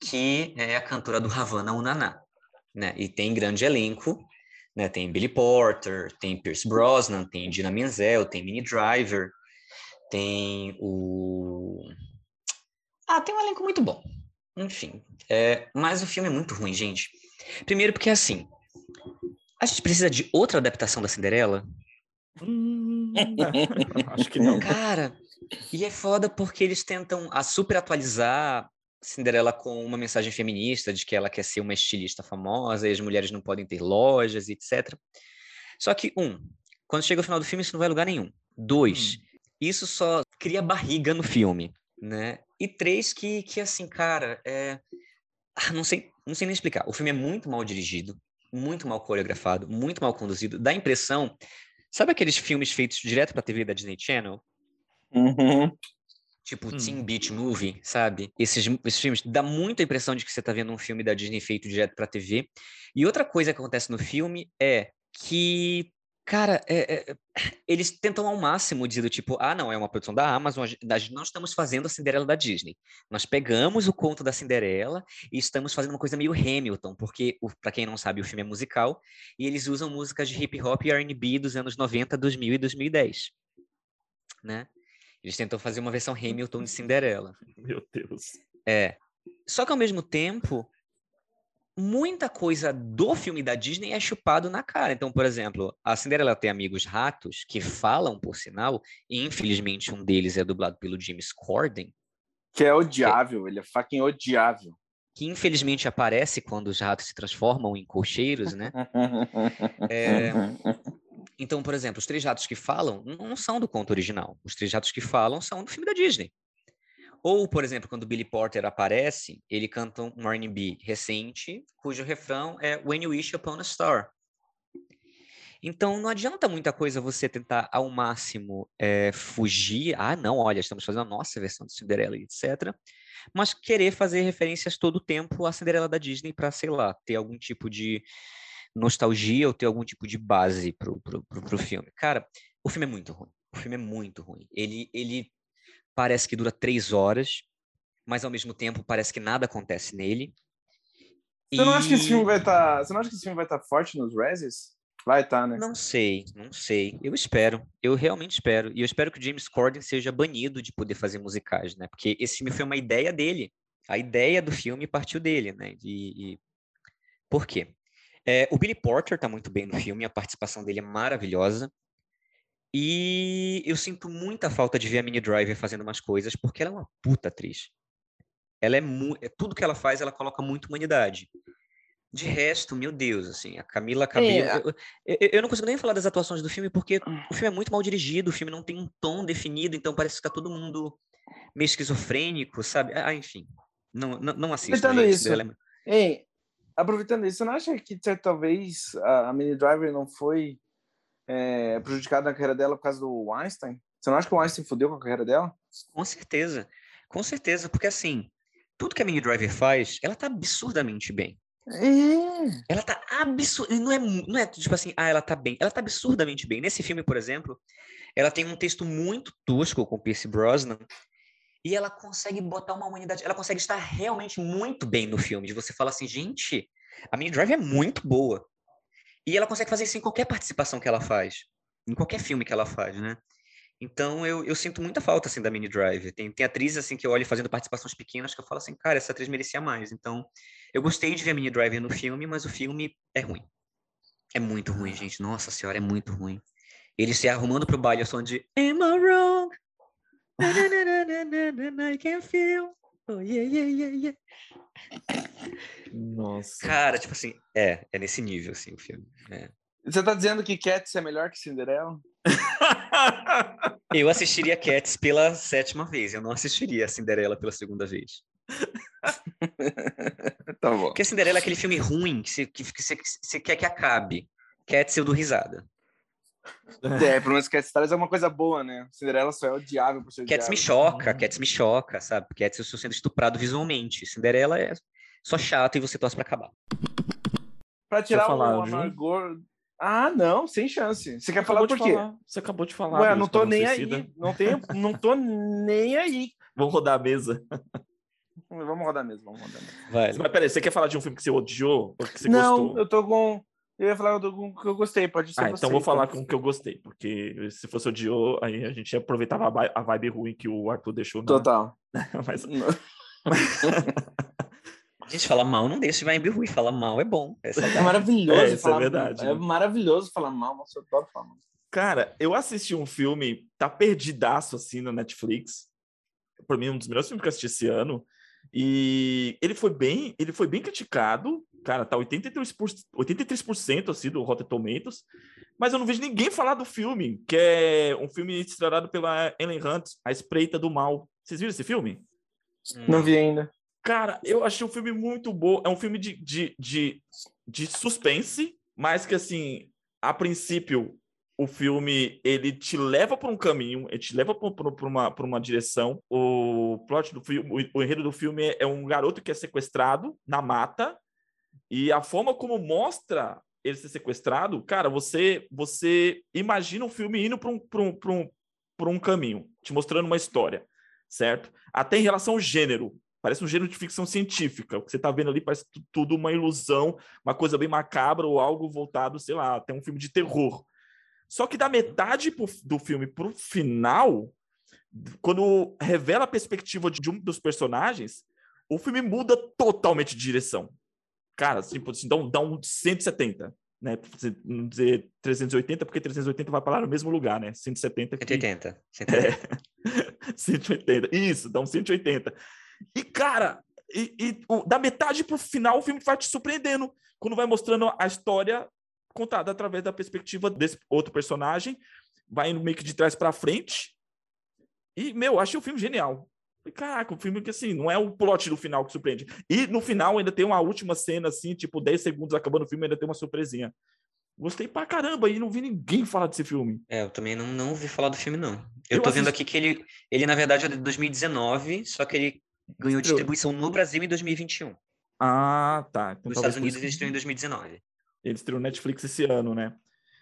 que é a cantora do Havana Unaná, né, e tem grande elenco, né, tem Billy Porter, tem Pierce Brosnan, tem Dina Menzel, tem Minnie Driver, tem o ah, tem um elenco muito bom. Enfim. É, mas o filme é muito ruim, gente. Primeiro porque, assim, a gente precisa de outra adaptação da Cinderela? Hum, [laughs] acho que não. Cara, e é foda porque eles tentam a super atualizar Cinderela com uma mensagem feminista de que ela quer ser uma estilista famosa e as mulheres não podem ter lojas, etc. Só que, um, quando chega o final do filme, isso não vai a lugar nenhum. Dois, hum. isso só cria barriga no filme, né? E três, que, que assim, cara, é... ah, não, sei, não sei nem explicar. O filme é muito mal dirigido, muito mal coreografado, muito mal conduzido. Dá a impressão. Sabe aqueles filmes feitos direto pra TV da Disney Channel? Uhum. Tipo hum. Teen Beach Movie, sabe? Esses, esses filmes dá muita impressão de que você tá vendo um filme da Disney feito direto pra TV. E outra coisa que acontece no filme é que Cara, é, é, eles tentam ao máximo dizer do tipo, ah, não, é uma produção da Amazon, nós não estamos fazendo a Cinderela da Disney. Nós pegamos o conto da Cinderela e estamos fazendo uma coisa meio Hamilton, porque, para quem não sabe, o filme é musical, e eles usam músicas de hip hop e R&B dos anos 90, 2000 e 2010, né? Eles tentam fazer uma versão Hamilton de Cinderela. Meu Deus. É. Só que ao mesmo tempo, muita coisa do filme da Disney é chupado na cara. Então, por exemplo, a Cinderela tem amigos ratos que falam, por sinal, e infelizmente um deles é dublado pelo James Corden. Que é odiável, que... ele é fucking odiável. que infelizmente aparece quando os ratos se transformam em colcheiros, né? [laughs] É, então, por exemplo, os três ratos que falam não são do conto original. Os três ratos que falam são do filme da Disney. Ou, por exemplo, quando o Billy Porter aparece, ele canta um R&B recente, cujo refrão é When You Wish Upon a Star. Então, não adianta muita coisa você tentar ao máximo é, fugir. Ah, não, olha, estamos fazendo a nossa versão de Cinderela, etc. Mas querer fazer referências todo o tempo à Cinderela da Disney para, sei lá, ter algum tipo de nostalgia ou ter algum tipo de base pro, pro filme. Cara, o filme é muito ruim. O filme é muito ruim. Ele, ele parece que dura três horas, mas ao mesmo tempo parece que nada acontece nele. Você e... não acha que esse filme vai estar. Tá... Você não acha que esse filme vai estar tá forte nos Reses? Vai estar, tá, né? Não sei, não sei. Eu espero. Eu realmente espero. E eu espero que o James Corden seja banido de poder fazer musicais, né? Porque esse filme foi uma ideia dele. A ideia do filme partiu dele, né? E, e... Por quê? É, o Billy Porter tá muito bem no filme, a participação dele é maravilhosa. E eu sinto muita falta de ver a Mini Driver fazendo umas coisas, porque ela é uma puta atriz. Ela é muito. É, tudo que ela faz, ela coloca muito humanidade. De resto, meu Deus, assim, a Camila Cabello. É. Eu, eu, eu, não consigo nem falar das atuações do filme, porque o filme é muito mal dirigido, o filme não tem um tom definido, então parece que tá todo mundo meio esquizofrênico, sabe? Ah, enfim. Não, não, não assisto. Aproveitando isso. Dela. Ei, aproveitando isso, você não acha que talvez a Mini Driver não foi é, prejudicada na carreira dela por causa do Einstein? Você não acha que o Einstein fudeu com a carreira dela? Com certeza. Com certeza, porque assim, tudo que a Mini Driver faz, ela tá absurdamente bem. É. Ela tá absurda. Não é, não é tipo assim, ah, ela tá bem. Ela tá absurdamente bem. Nesse filme, por exemplo, ela tem um texto muito tosco com Pierce Brosnan. E ela consegue botar uma humanidade. Ela consegue estar realmente muito bem no filme. De você falar assim, gente, a Mini Drive é muito boa. E ela consegue fazer isso em qualquer participação que ela faz. Em qualquer filme que ela faz, né? Então eu, eu sinto muita falta assim da Mini Drive. Tem, tem atrizes assim que eu olho fazendo participações pequenas que eu falo assim, cara, essa atriz merecia mais. Então eu gostei de ver a Mini Drive no filme, mas o filme é ruim. É muito ruim, gente. Nossa senhora, é muito ruim. Ele se arrumando pro baile ao som de Am I wrong? I can feel. Oh, yeah, yeah, yeah, yeah. Nossa. Cara, tipo assim, é, é nesse nível, assim, o filme. É. Você tá dizendo que Cats é melhor que Cinderela? eu assistiria Cats pela sétima vez, eu não assistiria Cinderela pela segunda vez. [laughs] tá bom. Porque Cinderela é aquele filme ruim que você, que, que você, que você quer que acabe. Cats eu dou risada. É, pelo menos Cats Stars é uma coisa boa, né? Cinderela só é odiável por ser Cats me choca, Cats me choca, sabe? Cats eu estou sendo estuprado visualmente. Cinderela é só chato e você torce pra acabar. Pra tirar falar, o amargor ah, não, sem chance. Você quer falar por quê? Falar. Você acabou de falar. Ué, não tô nem aí. Não, tenho, [laughs] não tô nem aí. Vamos rodar a mesa. Vamos rodar a mesa, vamos rodar a mesa. Vai. Mas peraí, você quer falar de um filme que você odiou ou que você não, gostou? eu tô com... Eu ia falar do que eu gostei, pode ser ah, você, então vou falar com o que eu gostei, porque se fosse odiou, aí a gente aproveitava a vibe ruim que o Arthur deixou. Total. [laughs] Mas... [laughs] Gente, falar mal não deixa de vibe ruim, falar mal é bom. É, [laughs] é maravilhoso é, falar é verdade. É maravilhoso falar mal, nossa, eu adoro falar mal. Cara, eu assisti um filme, tá perdidaço assim no Netflix. Por mim, um dos melhores filmes que eu assisti esse ano. E ele foi bem, ele foi bem criticado. Cara, tá 83%, 83% assim do Rotten Tomatoes. Mas eu não vejo ninguém falar do filme, que é um filme estrelado pela Ellen Hunt, A Espreita do Mal. Vocês viram esse filme? Não vi ainda. Cara, eu achei um filme muito bom. É um filme de, de, de, de suspense, mas que, assim, a princípio, o filme ele te leva para um caminho, ele te leva para uma, uma direção. O plot do filme, o, enredo do filme é um garoto que é sequestrado na mata e a forma como mostra ele ser sequestrado, cara, você você imagina o filme indo para um, um, um, um caminho, te mostrando uma história, certo? Até em relação ao gênero. Parece um gênero de ficção científica. O que você está vendo ali parece tudo uma ilusão, uma coisa bem macabra ou algo voltado, sei lá, até um filme de terror. Só que da metade do filme para o final, quando revela a perspectiva de um dos personagens, o filme muda totalmente de direção. Cara, assim, assim dá, um, dá um 170, né? Não dizer 380, porque 380 vai para lá no mesmo lugar, né? 170. Que... 180. 180. [laughs] É. 180. Isso, dá um 180. E, cara, e, e o, da metade pro final o filme vai te surpreendendo. Quando vai mostrando a história contada através da perspectiva desse outro personagem, vai indo meio que de trás para frente. E, meu, achei o filme genial. Caraca, o filme que assim, não é o plot do final que surpreende. E no final ainda tem uma última cena, assim, tipo, 10 segundos acabando o filme, ainda tem uma surpresinha. Gostei pra caramba e não vi ninguém falar desse filme. É, eu também não, não ouvi falar do filme, não. Eu, eu tô assisti... vendo aqui que ele, ele, na verdade, é de 2019, só que ele ganhou distribuição no Brasil em 2021. Ah, tá. Então, Nos Estados Unidos ele estreou em 2019. Ele estreou no Netflix esse ano, né?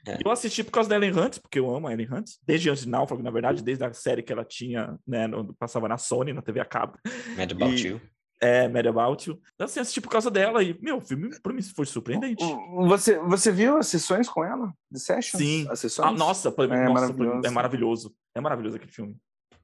É. Eu assisti por causa da Ellen Hunt, porque eu amo a Ellen Hunt, desde antes de Náufrago, na verdade, desde a série que ela tinha, né, no, passava na Sony, na TV a cabo. Mad About e, You. É, Mad About You. Então, assim, assisti por causa dela e, meu, o filme pra mim foi surpreendente. Você, você viu as sessões com ela? The Sessions? Sim. As sessões? Ah, nossa, pra mim, é, nossa, maravilhoso. é maravilhoso. É maravilhoso aquele filme.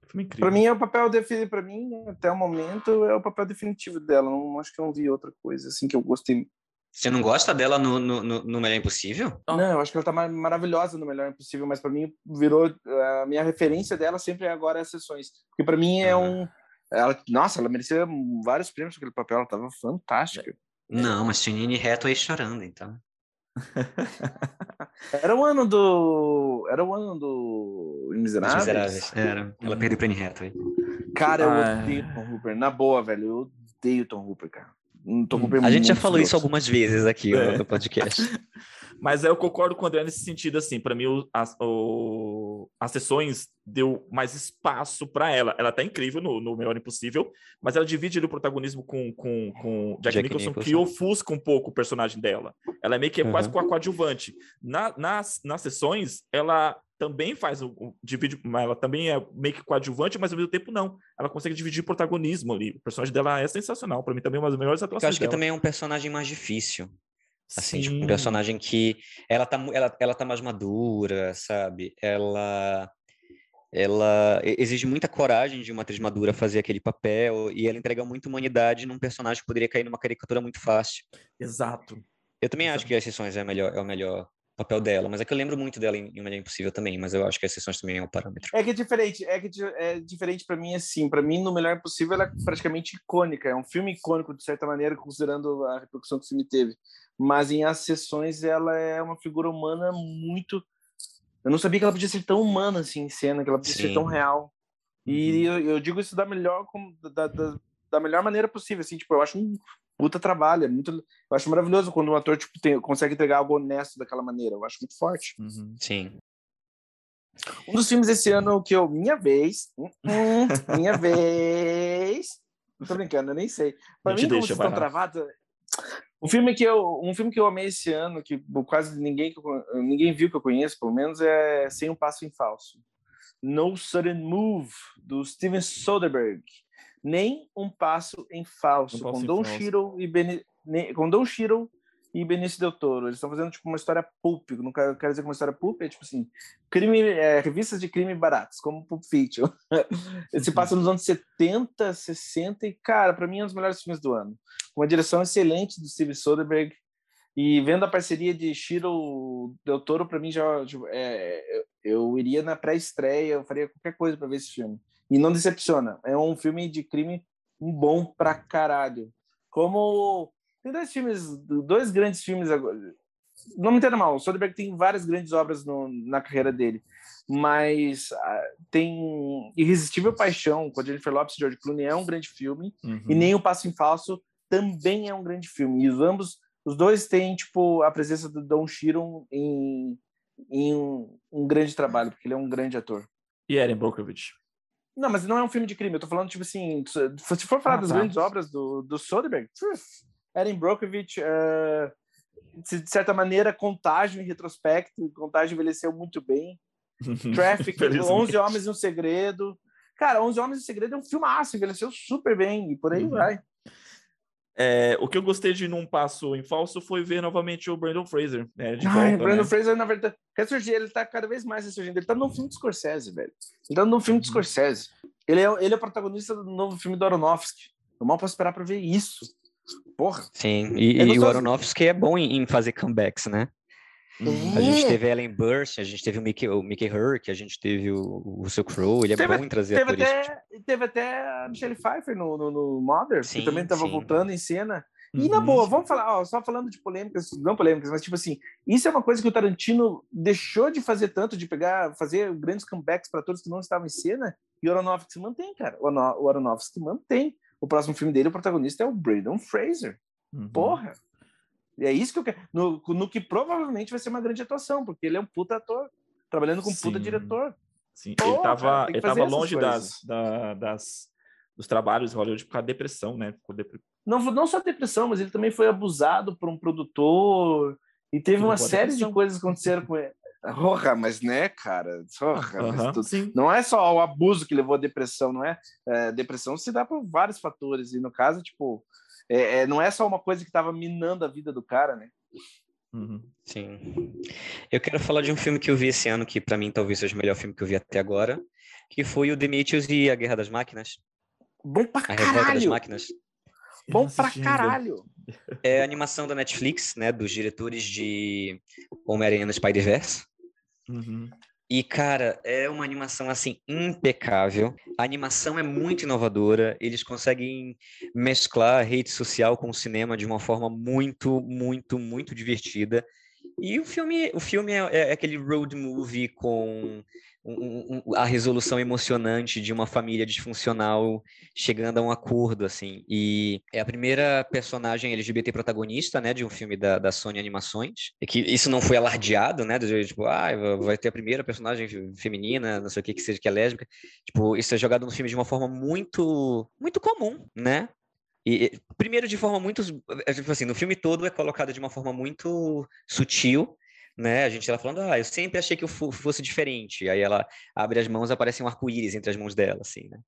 Filme incrível. Pra mim é o papel definitivo, pra mim, até o momento, é o papel definitivo dela. Não, acho que eu não vi outra coisa assim que eu gostei você não gosta dela no, no, no Melhor Impossível? Não, eu acho que ela tá maravilhosa no Melhor Impossível, mas para mim virou a minha referência dela sempre é agora as sessões, porque para mim é uhum. um ela, nossa, ela merecia vários prêmios naquele papel, ela tava fantástica. Não, mas tinha Nini reto aí chorando, então. [laughs] era o ano do. Era o ano do Miseráveis? Miseráveis, era. Ela perdeu pra reto aí. Cara, eu ah. odeio Tom Hooper. Na boa, velho. Eu odeio Tom Hooper, cara. A gente já falou isso algumas vezes aqui é. no podcast. [laughs] Mas eu concordo com o André nesse sentido, assim, para mim o, as, o, as sessões deu mais espaço para ela. Ela tá incrível no, no Melhor Impossível, mas ela divide o protagonismo com, com, com Jack, Jack Nicholson, Nicholson, que ofusca um pouco o personagem dela. Ela é meio que é uhum. quase com a coadjuvante. Na, nas, nas sessões, ela também faz o, o divide, ela também é meio que coadjuvante, mas ao mesmo tempo não. Ela consegue dividir protagonismo ali. O personagem dela é sensacional, para mim também é uma das melhores atuações. Eu acho dela. que também é um personagem mais difícil. Assim, tipo, um personagem que ela tá, ela, ela tá mais madura, sabe? Ela ela exige muita coragem de uma atriz madura fazer aquele papel e ela entrega muita humanidade num personagem que poderia cair numa caricatura muito fácil. Exato. Eu também Exato. acho que as sessões é, melhor, é o melhor papel dela, mas é que eu lembro muito dela em, em Uma Impossível também, mas eu acho que as sessões também é um parâmetro. É que é diferente, é que é diferente para mim assim, para mim no Melhor Impossível ela é praticamente icônica, é um filme icônico de certa maneira, considerando a repercussão que o filme teve, mas em As Sessões ela é uma figura humana muito eu não sabia que ela podia ser tão humana assim em cena, que ela podia Sim. ser tão real. E uhum. eu, eu, digo isso da melhor da, da, da melhor maneira possível, assim, tipo, eu acho um puta trabalho. É muito, eu acho maravilhoso quando um ator tipo, tem, consegue entregar algo honesto daquela maneira. Eu acho muito forte. Uhum. Sim. Um dos filmes desse ano que eu, minha vez, hum, hum, minha [laughs] vez. Não tô brincando, eu nem sei. Pra mim, como vocês estão travados. Um filme que eu, um filme que eu amei esse ano, que quase ninguém, ninguém viu que eu conheço, pelo menos, é Sem um Passo em Falso. No Sudden Move, do Steven Soderbergh nem um passo em falso, um com Don Shiro e Beni... com Don Shiro e Benício Del Toro. Eles estão fazendo tipo uma história pulp, não quero, quero dizer que uma história pulp é tipo assim, crime, é, revistas de crime baratas, como Pulp Fiction. [laughs] Se passa nos anos 70, 60 e cara, para mim é um dos melhores filmes do ano. Uma direção excelente do Steve Soderbergh e vendo a parceria de Shiro Del Toro, para mim já tipo, é, eu iria na pré-estreia, eu faria qualquer coisa para ver esse filme. E não decepciona. É um filme de crime bom pra caralho. Como tem dois filmes, dois grandes filmes agora. Não me entenda mal, o Soderbergh tem várias grandes obras no, na carreira dele, mas uh, tem Irresistível Paixão com a Jennifer Lopez e George Clooney é um grande filme uhum. e nem o Passo em Falso também é um grande filme. E os ambos, os dois têm tipo a presença do Don Chiron em, em um, um grande trabalho, porque ele é um grande ator. E Eren Brockovich. Não, mas não é um filme de crime. Eu tô falando, tipo assim, se for falar ah, das tá. grandes obras do, do Soderbergh, Erin Brockovich, uh, de certa maneira, Contágio em retrospecto. Contágio envelheceu muito bem. [laughs] Traffic, 11 Homens e um Segredo. Cara, 11 Homens e um Segredo é um filmaço, envelheceu super bem e por aí uhum. vai. É, o que eu gostei de Num Passo em Falso foi ver novamente o Brandon Fraser. Né, de Ai, volta, Brandon né? Fraser, na verdade, ressurgir, ele tá cada vez mais ressurgindo. Ele tá num filme de Scorsese, velho. Ele tá num filme de uhum. Scorsese. Ele é, ele é o protagonista do novo filme do Aronofsky. Eu mal posso esperar pra ver isso. Porra. Sim, e, é e o Aronofsky é bom em, em fazer comebacks, né? A gente teve Ellen Burst, a gente teve o Mickey, o Mickey Herc, a gente teve o, o Russell Crowe, ele é Teve- bom em trazer Teve atores. até, teve até a Michelle Pfeiffer no, no, no Mother, Sim, que também estava voltando em cena. E na Uhum. boa, vamos falar, ó, só falando de polêmicas, não polêmicas, mas tipo assim, isso é uma coisa que o Tarantino deixou de fazer tanto, de pegar, fazer grandes comebacks para todos que não estavam em cena, e o Aronofsky mantém, cara. O o Aronofsky mantém. O próximo filme dele, o protagonista é o Brandon Fraser. Uhum. Porra! E é isso que eu quero. No, no que provavelmente vai ser uma grande atuação, porque ele é um puta ator, trabalhando com um puta Sim. diretor. Sim, Porra, ele tava, que ele tava longe das, da- das, dos trabalhos em Hollywood por causa da depressão, né? Depre- não, não só depressão, mas ele também foi abusado por um produtor e teve uma série depressão. de coisas que aconteceram com ele. Porra, mas né, cara? Porra, mas Aham, tu- sim. Não é só o abuso que levou à depressão, não é? É, depressão se dá por vários fatores, e no caso, tipo, é, é, não é só uma coisa que estava minando a vida do cara, né? Uhum. Sim. Eu quero falar de um filme que eu vi esse ano, que para mim talvez seja o melhor filme que eu vi até agora, que foi o Demetrius e a Guerra das Máquinas, Bom pra a Revolta das caralho! Máquinas. Bom pra caralho! É a animação da Netflix, né, dos diretores de Homem-Aranha no Spider-Verse. Uhum. E, cara, é uma animação, assim, impecável. A animação é muito inovadora. Eles conseguem mesclar a rede social com o cinema de uma forma muito, muito, muito divertida. E o filme, o filme é, é aquele road movie com um- um- a resolução emocionante de uma família disfuncional chegando a um acordo, assim. E é a primeira personagem LGBT protagonista, né, de um filme da, da Sony Animações. E que isso não foi alardeado, né, do tipo, ah, vai ter a primeira personagem fe- feminina, não sei o que que seja, que é lésbica. Tipo, isso é jogado no filme de uma forma muito, muito comum, né? E, e, primeiro, de forma muito. é, Tipo assim, no filme todo é colocado de uma forma muito sutil, né? A gente ela falando, ah, eu sempre achei que eu fo- fosse diferente. Aí ela abre as mãos, aparece um arco-íris entre as mãos dela, assim, né?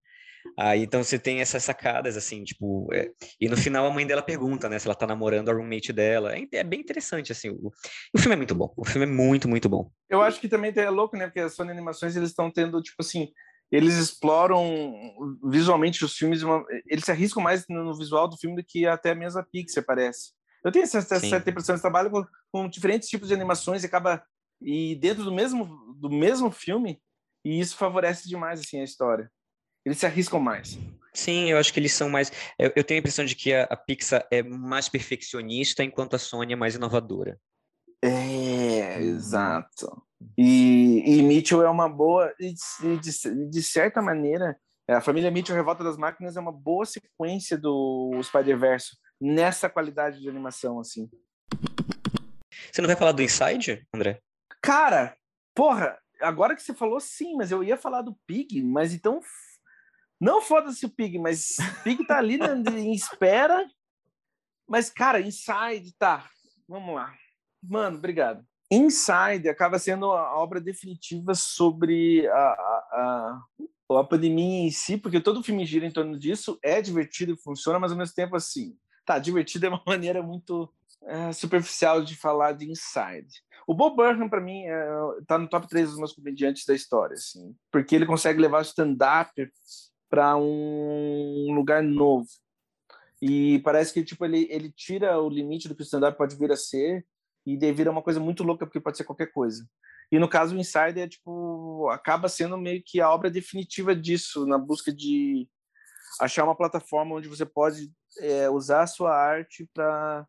Aí então você tem essas sacadas, assim, tipo. é, E no final a mãe dela pergunta, né, se ela tá namorando a roommate dela. É, é bem interessante, assim. O, o filme é muito bom. O filme é muito, muito bom. Eu acho que também é louco, né? Porque a Sony Animações eles estão tendo, tipo assim, eles exploram visualmente os filmes, uma- eles se arriscam mais no visual do filme do que até a Pixar, parece. Eu tenho essa, essa Sim. certa impressão, eles trabalham com, com diferentes tipos de animações e acaba e dentro do mesmo do mesmo filme e isso favorece demais assim a história. Eles se arriscam mais. Sim, eu acho que eles são mais. Eu, eu tenho a impressão de que a, a Pixar é mais perfeccionista, enquanto a Sony é mais inovadora. É, exato. E, e Mitchell é uma boa, e de, de, de certa maneira, a família Mitchell Revolta das Máquinas é uma boa sequência do Spider-Verse nessa qualidade de animação, assim. Você não vai falar do Inside, André? Cara, porra, agora que você falou, sim, mas eu ia falar do Pig, mas então. Não foda-se o Pig, mas Pig tá ali na- [laughs] em espera. Mas, cara, Inside, tá. Vamos lá. Mano, obrigado. Inside acaba sendo a obra definitiva sobre a, a, a, a pandemia em si, porque todo filme gira em torno disso, é divertido e funciona, mas ao mesmo tempo, assim, tá, divertido é uma [laughs] maneira muito é, superficial de falar de Inside. O Bob Burnham, para mim, é, tá no top 3 dos meus comediantes da história, assim, porque ele consegue levar stand-up para um lugar novo. E parece que tipo ele, ele tira o limite do que o stand-up pode vir a ser e daí vira uma coisa muito louca porque pode ser qualquer coisa. E no caso o Insider é tipo acaba sendo meio que a obra definitiva disso na busca de achar uma plataforma onde você pode é, usar a sua arte para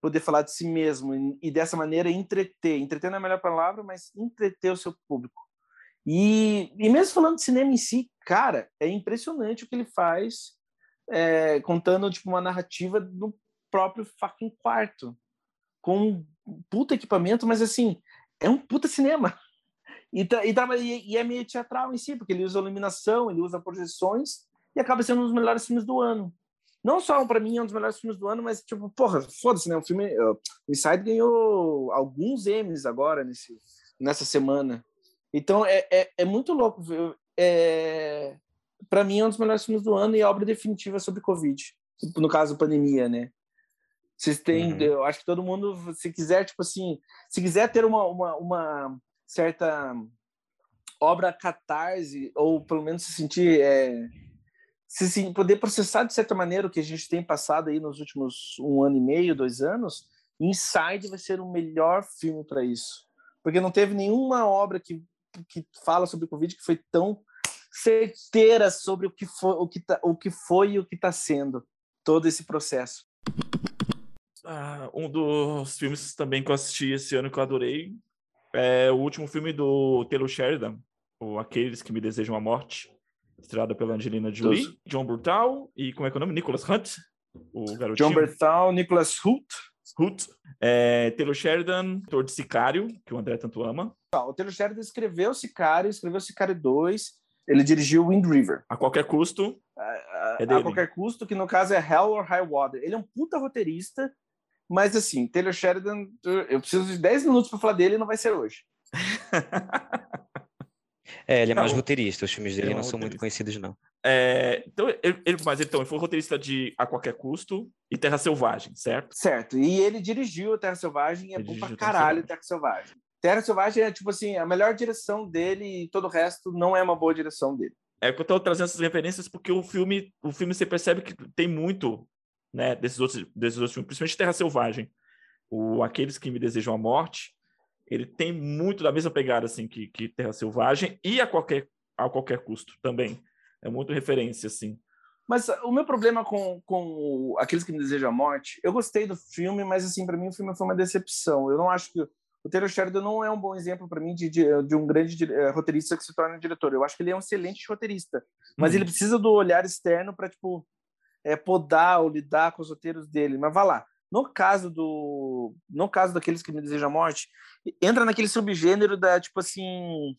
poder falar de si mesmo e, e dessa maneira entreter. Entreter não é a melhor palavra, mas entreter o seu público. E, e mesmo falando de cinema em si, cara, é impressionante o que ele faz é, contando tipo uma narrativa no próprio fucking quarto com um puta equipamento, mas assim é um puta cinema [laughs] e, tá, tá, e, e é meio teatral em si, porque ele usa iluminação, ele usa projeções e acaba sendo um dos melhores filmes do ano. Não só para mim é um dos melhores filmes do ano, mas tipo, porra, foda-se, né? O filme uh, Inside ganhou alguns Emmys agora nesse, nessa semana. Então é, é, é muito louco. viu? É, para mim é um dos melhores filmes do ano e a obra definitiva sobre Covid. No caso, pandemia, né? Vocês têm, Uhum. eu acho que todo mundo, se quiser, tipo assim, se quiser ter uma, uma, uma certa obra catarse, ou pelo menos se sentir, é, se, se poder processar de certa maneira o que a gente tem passado aí nos últimos um ano e meio, dois anos, Inside vai ser o melhor filme para isso. Porque não teve nenhuma obra que, que fala sobre o Covid que foi tão certeira sobre o que foi, o que, tá, o que foi e o que está sendo todo esse processo. Ah, um dos filmes também que eu assisti esse ano que eu adorei é o último filme do Taylor Sheridan, o Aqueles que Me Desejam a Morte, estrelado pela Angelina Jolie, Deus. John Burtal e como é que é o nome? Nicholas Hunt, o garotinho. John Burtal, Nicholas Hoult. Hoult. É, Taylor Sheridan, ator de Sicário, que o André tanto ama. O Taylor Sheridan escreveu Sicário, escreveu Sicário 2, ele dirigiu Wind River. A qualquer custo. A, é a, qualquer custo, que no caso é Hell or High Water. Ele é um puta roteirista, mas assim, Taylor Sheridan, eu preciso de 10 minutos para falar dele e não vai ser hoje. [laughs] é, ele é mais não, roteirista, os filmes dele é não são muito conhecidos, não. É, então, ele, ele, mas então, ele foi roteirista de A Qualquer Custo e Terra Selvagem, certo? Certo, e ele dirigiu Terra Selvagem e é bom pra caralho Terra Selvagem. Terra Selvagem é, tipo assim, a melhor direção dele e todo o resto não é uma boa direção dele. É que eu tô trazendo essas referências porque o filme, o filme você percebe que tem muito, né, desses outros, desses outros filmes, principalmente Terra Selvagem. O Aqueles que me desejam a morte, ele tem muito da mesma pegada assim que, que Terra Selvagem e a qualquer a qualquer custo também. É muito referência assim. Mas o meu problema com, com aqueles que me desejam a morte, eu gostei do filme, mas assim para mim o filme foi uma decepção. Eu não acho que o Taylor Sheridan não é um bom exemplo para mim de, de, de, um grande uh, roteirista que se torna diretor. Eu acho que ele é um excelente roteirista, mas uhum. ele precisa do olhar externo para tipo é, podar ou lidar com os roteiros dele. Mas vá lá. No caso do, no caso daqueles que me desejam a morte, entra naquele subgênero da tipo assim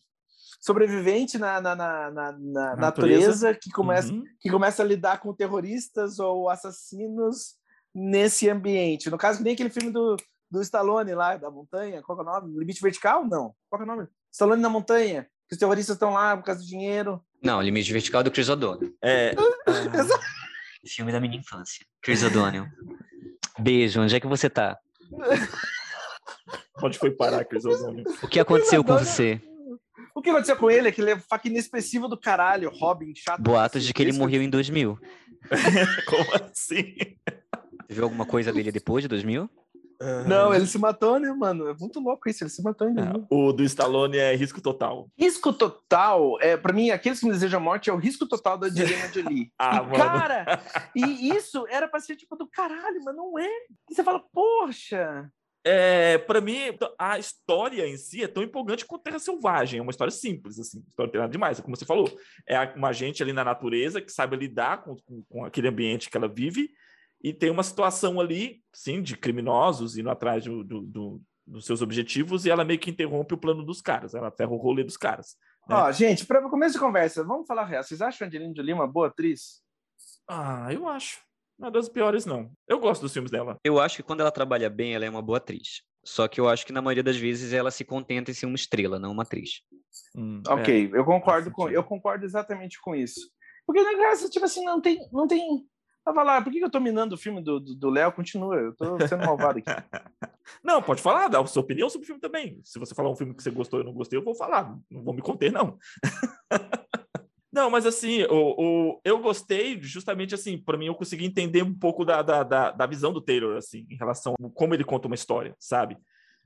sobrevivente na, na, na, na natureza. natureza. que começa uhum. que começa a lidar com terroristas ou assassinos nesse ambiente. No caso, nem aquele filme do do Stallone lá, da montanha, qual é o nome? Limite Vertical? Não. Qual é o nome? Stallone na montanha, que os terroristas estão lá por causa do dinheiro. Não, Limite Vertical é do Chris O'Donnell. É. [laughs] Filme da minha infância. Chris O'Donnell. Beijo, onde é que você tá? [laughs] Onde foi parar, O'Donnell? O que aconteceu com você? O que aconteceu com ele é que ele é faca inexpressivo do caralho, Robin, chato. Boatos de que ele morreu em 2000. [laughs] Como assim? Viu alguma coisa dele depois de 2000? Uhum. Não, ele se matou, né, mano? É muito louco isso, ele se matou ainda. É, o do Stallone é risco total. Risco total, é, para mim, aqueles que me desejam a morte é o risco total da Angelina Jolie. [laughs] ah, e, cara, e isso era pra ser tipo do caralho, mas não é. E você fala, poxa. É, para mim, a história em si é tão empolgante quanto Terra Selvagem. É uma história simples, assim. História tem nada demais, como você falou. É uma gente ali na natureza que sabe lidar com, com, com aquele ambiente que ela vive e tem uma situação ali, sim, de criminosos indo atrás do, do, do, dos seus objetivos e ela meio que interrompe o plano dos caras, ela ferra o rolê dos caras. Né? Ó, gente, para começo de conversa, vamos falar real. Vocês acham a Angelina Jolie uma boa atriz? Ah, eu acho. Não é das piores, não. Eu gosto dos filmes dela. Eu acho que quando ela trabalha bem, ela é uma boa atriz. Só que eu acho que na maioria das vezes ela se contenta em ser uma estrela, não uma atriz. Hum, ok, é, eu concordo com, eu concordo exatamente com isso. Porque na graça, tipo assim, não tem, não tem, Tava lá, por que, eu tô minando o filme do Léo? Continua, eu tô sendo malvado aqui. [laughs] não, pode falar, dá a sua opinião sobre o filme também. Se você falar um filme que você gostou e não gostei, eu vou falar. Não vou me conter, não. [laughs] não, mas assim, o, o, eu gostei justamente assim, para mim eu consegui entender um pouco da, da, da, da visão do Taylor, assim, em relação a como ele conta uma história, sabe?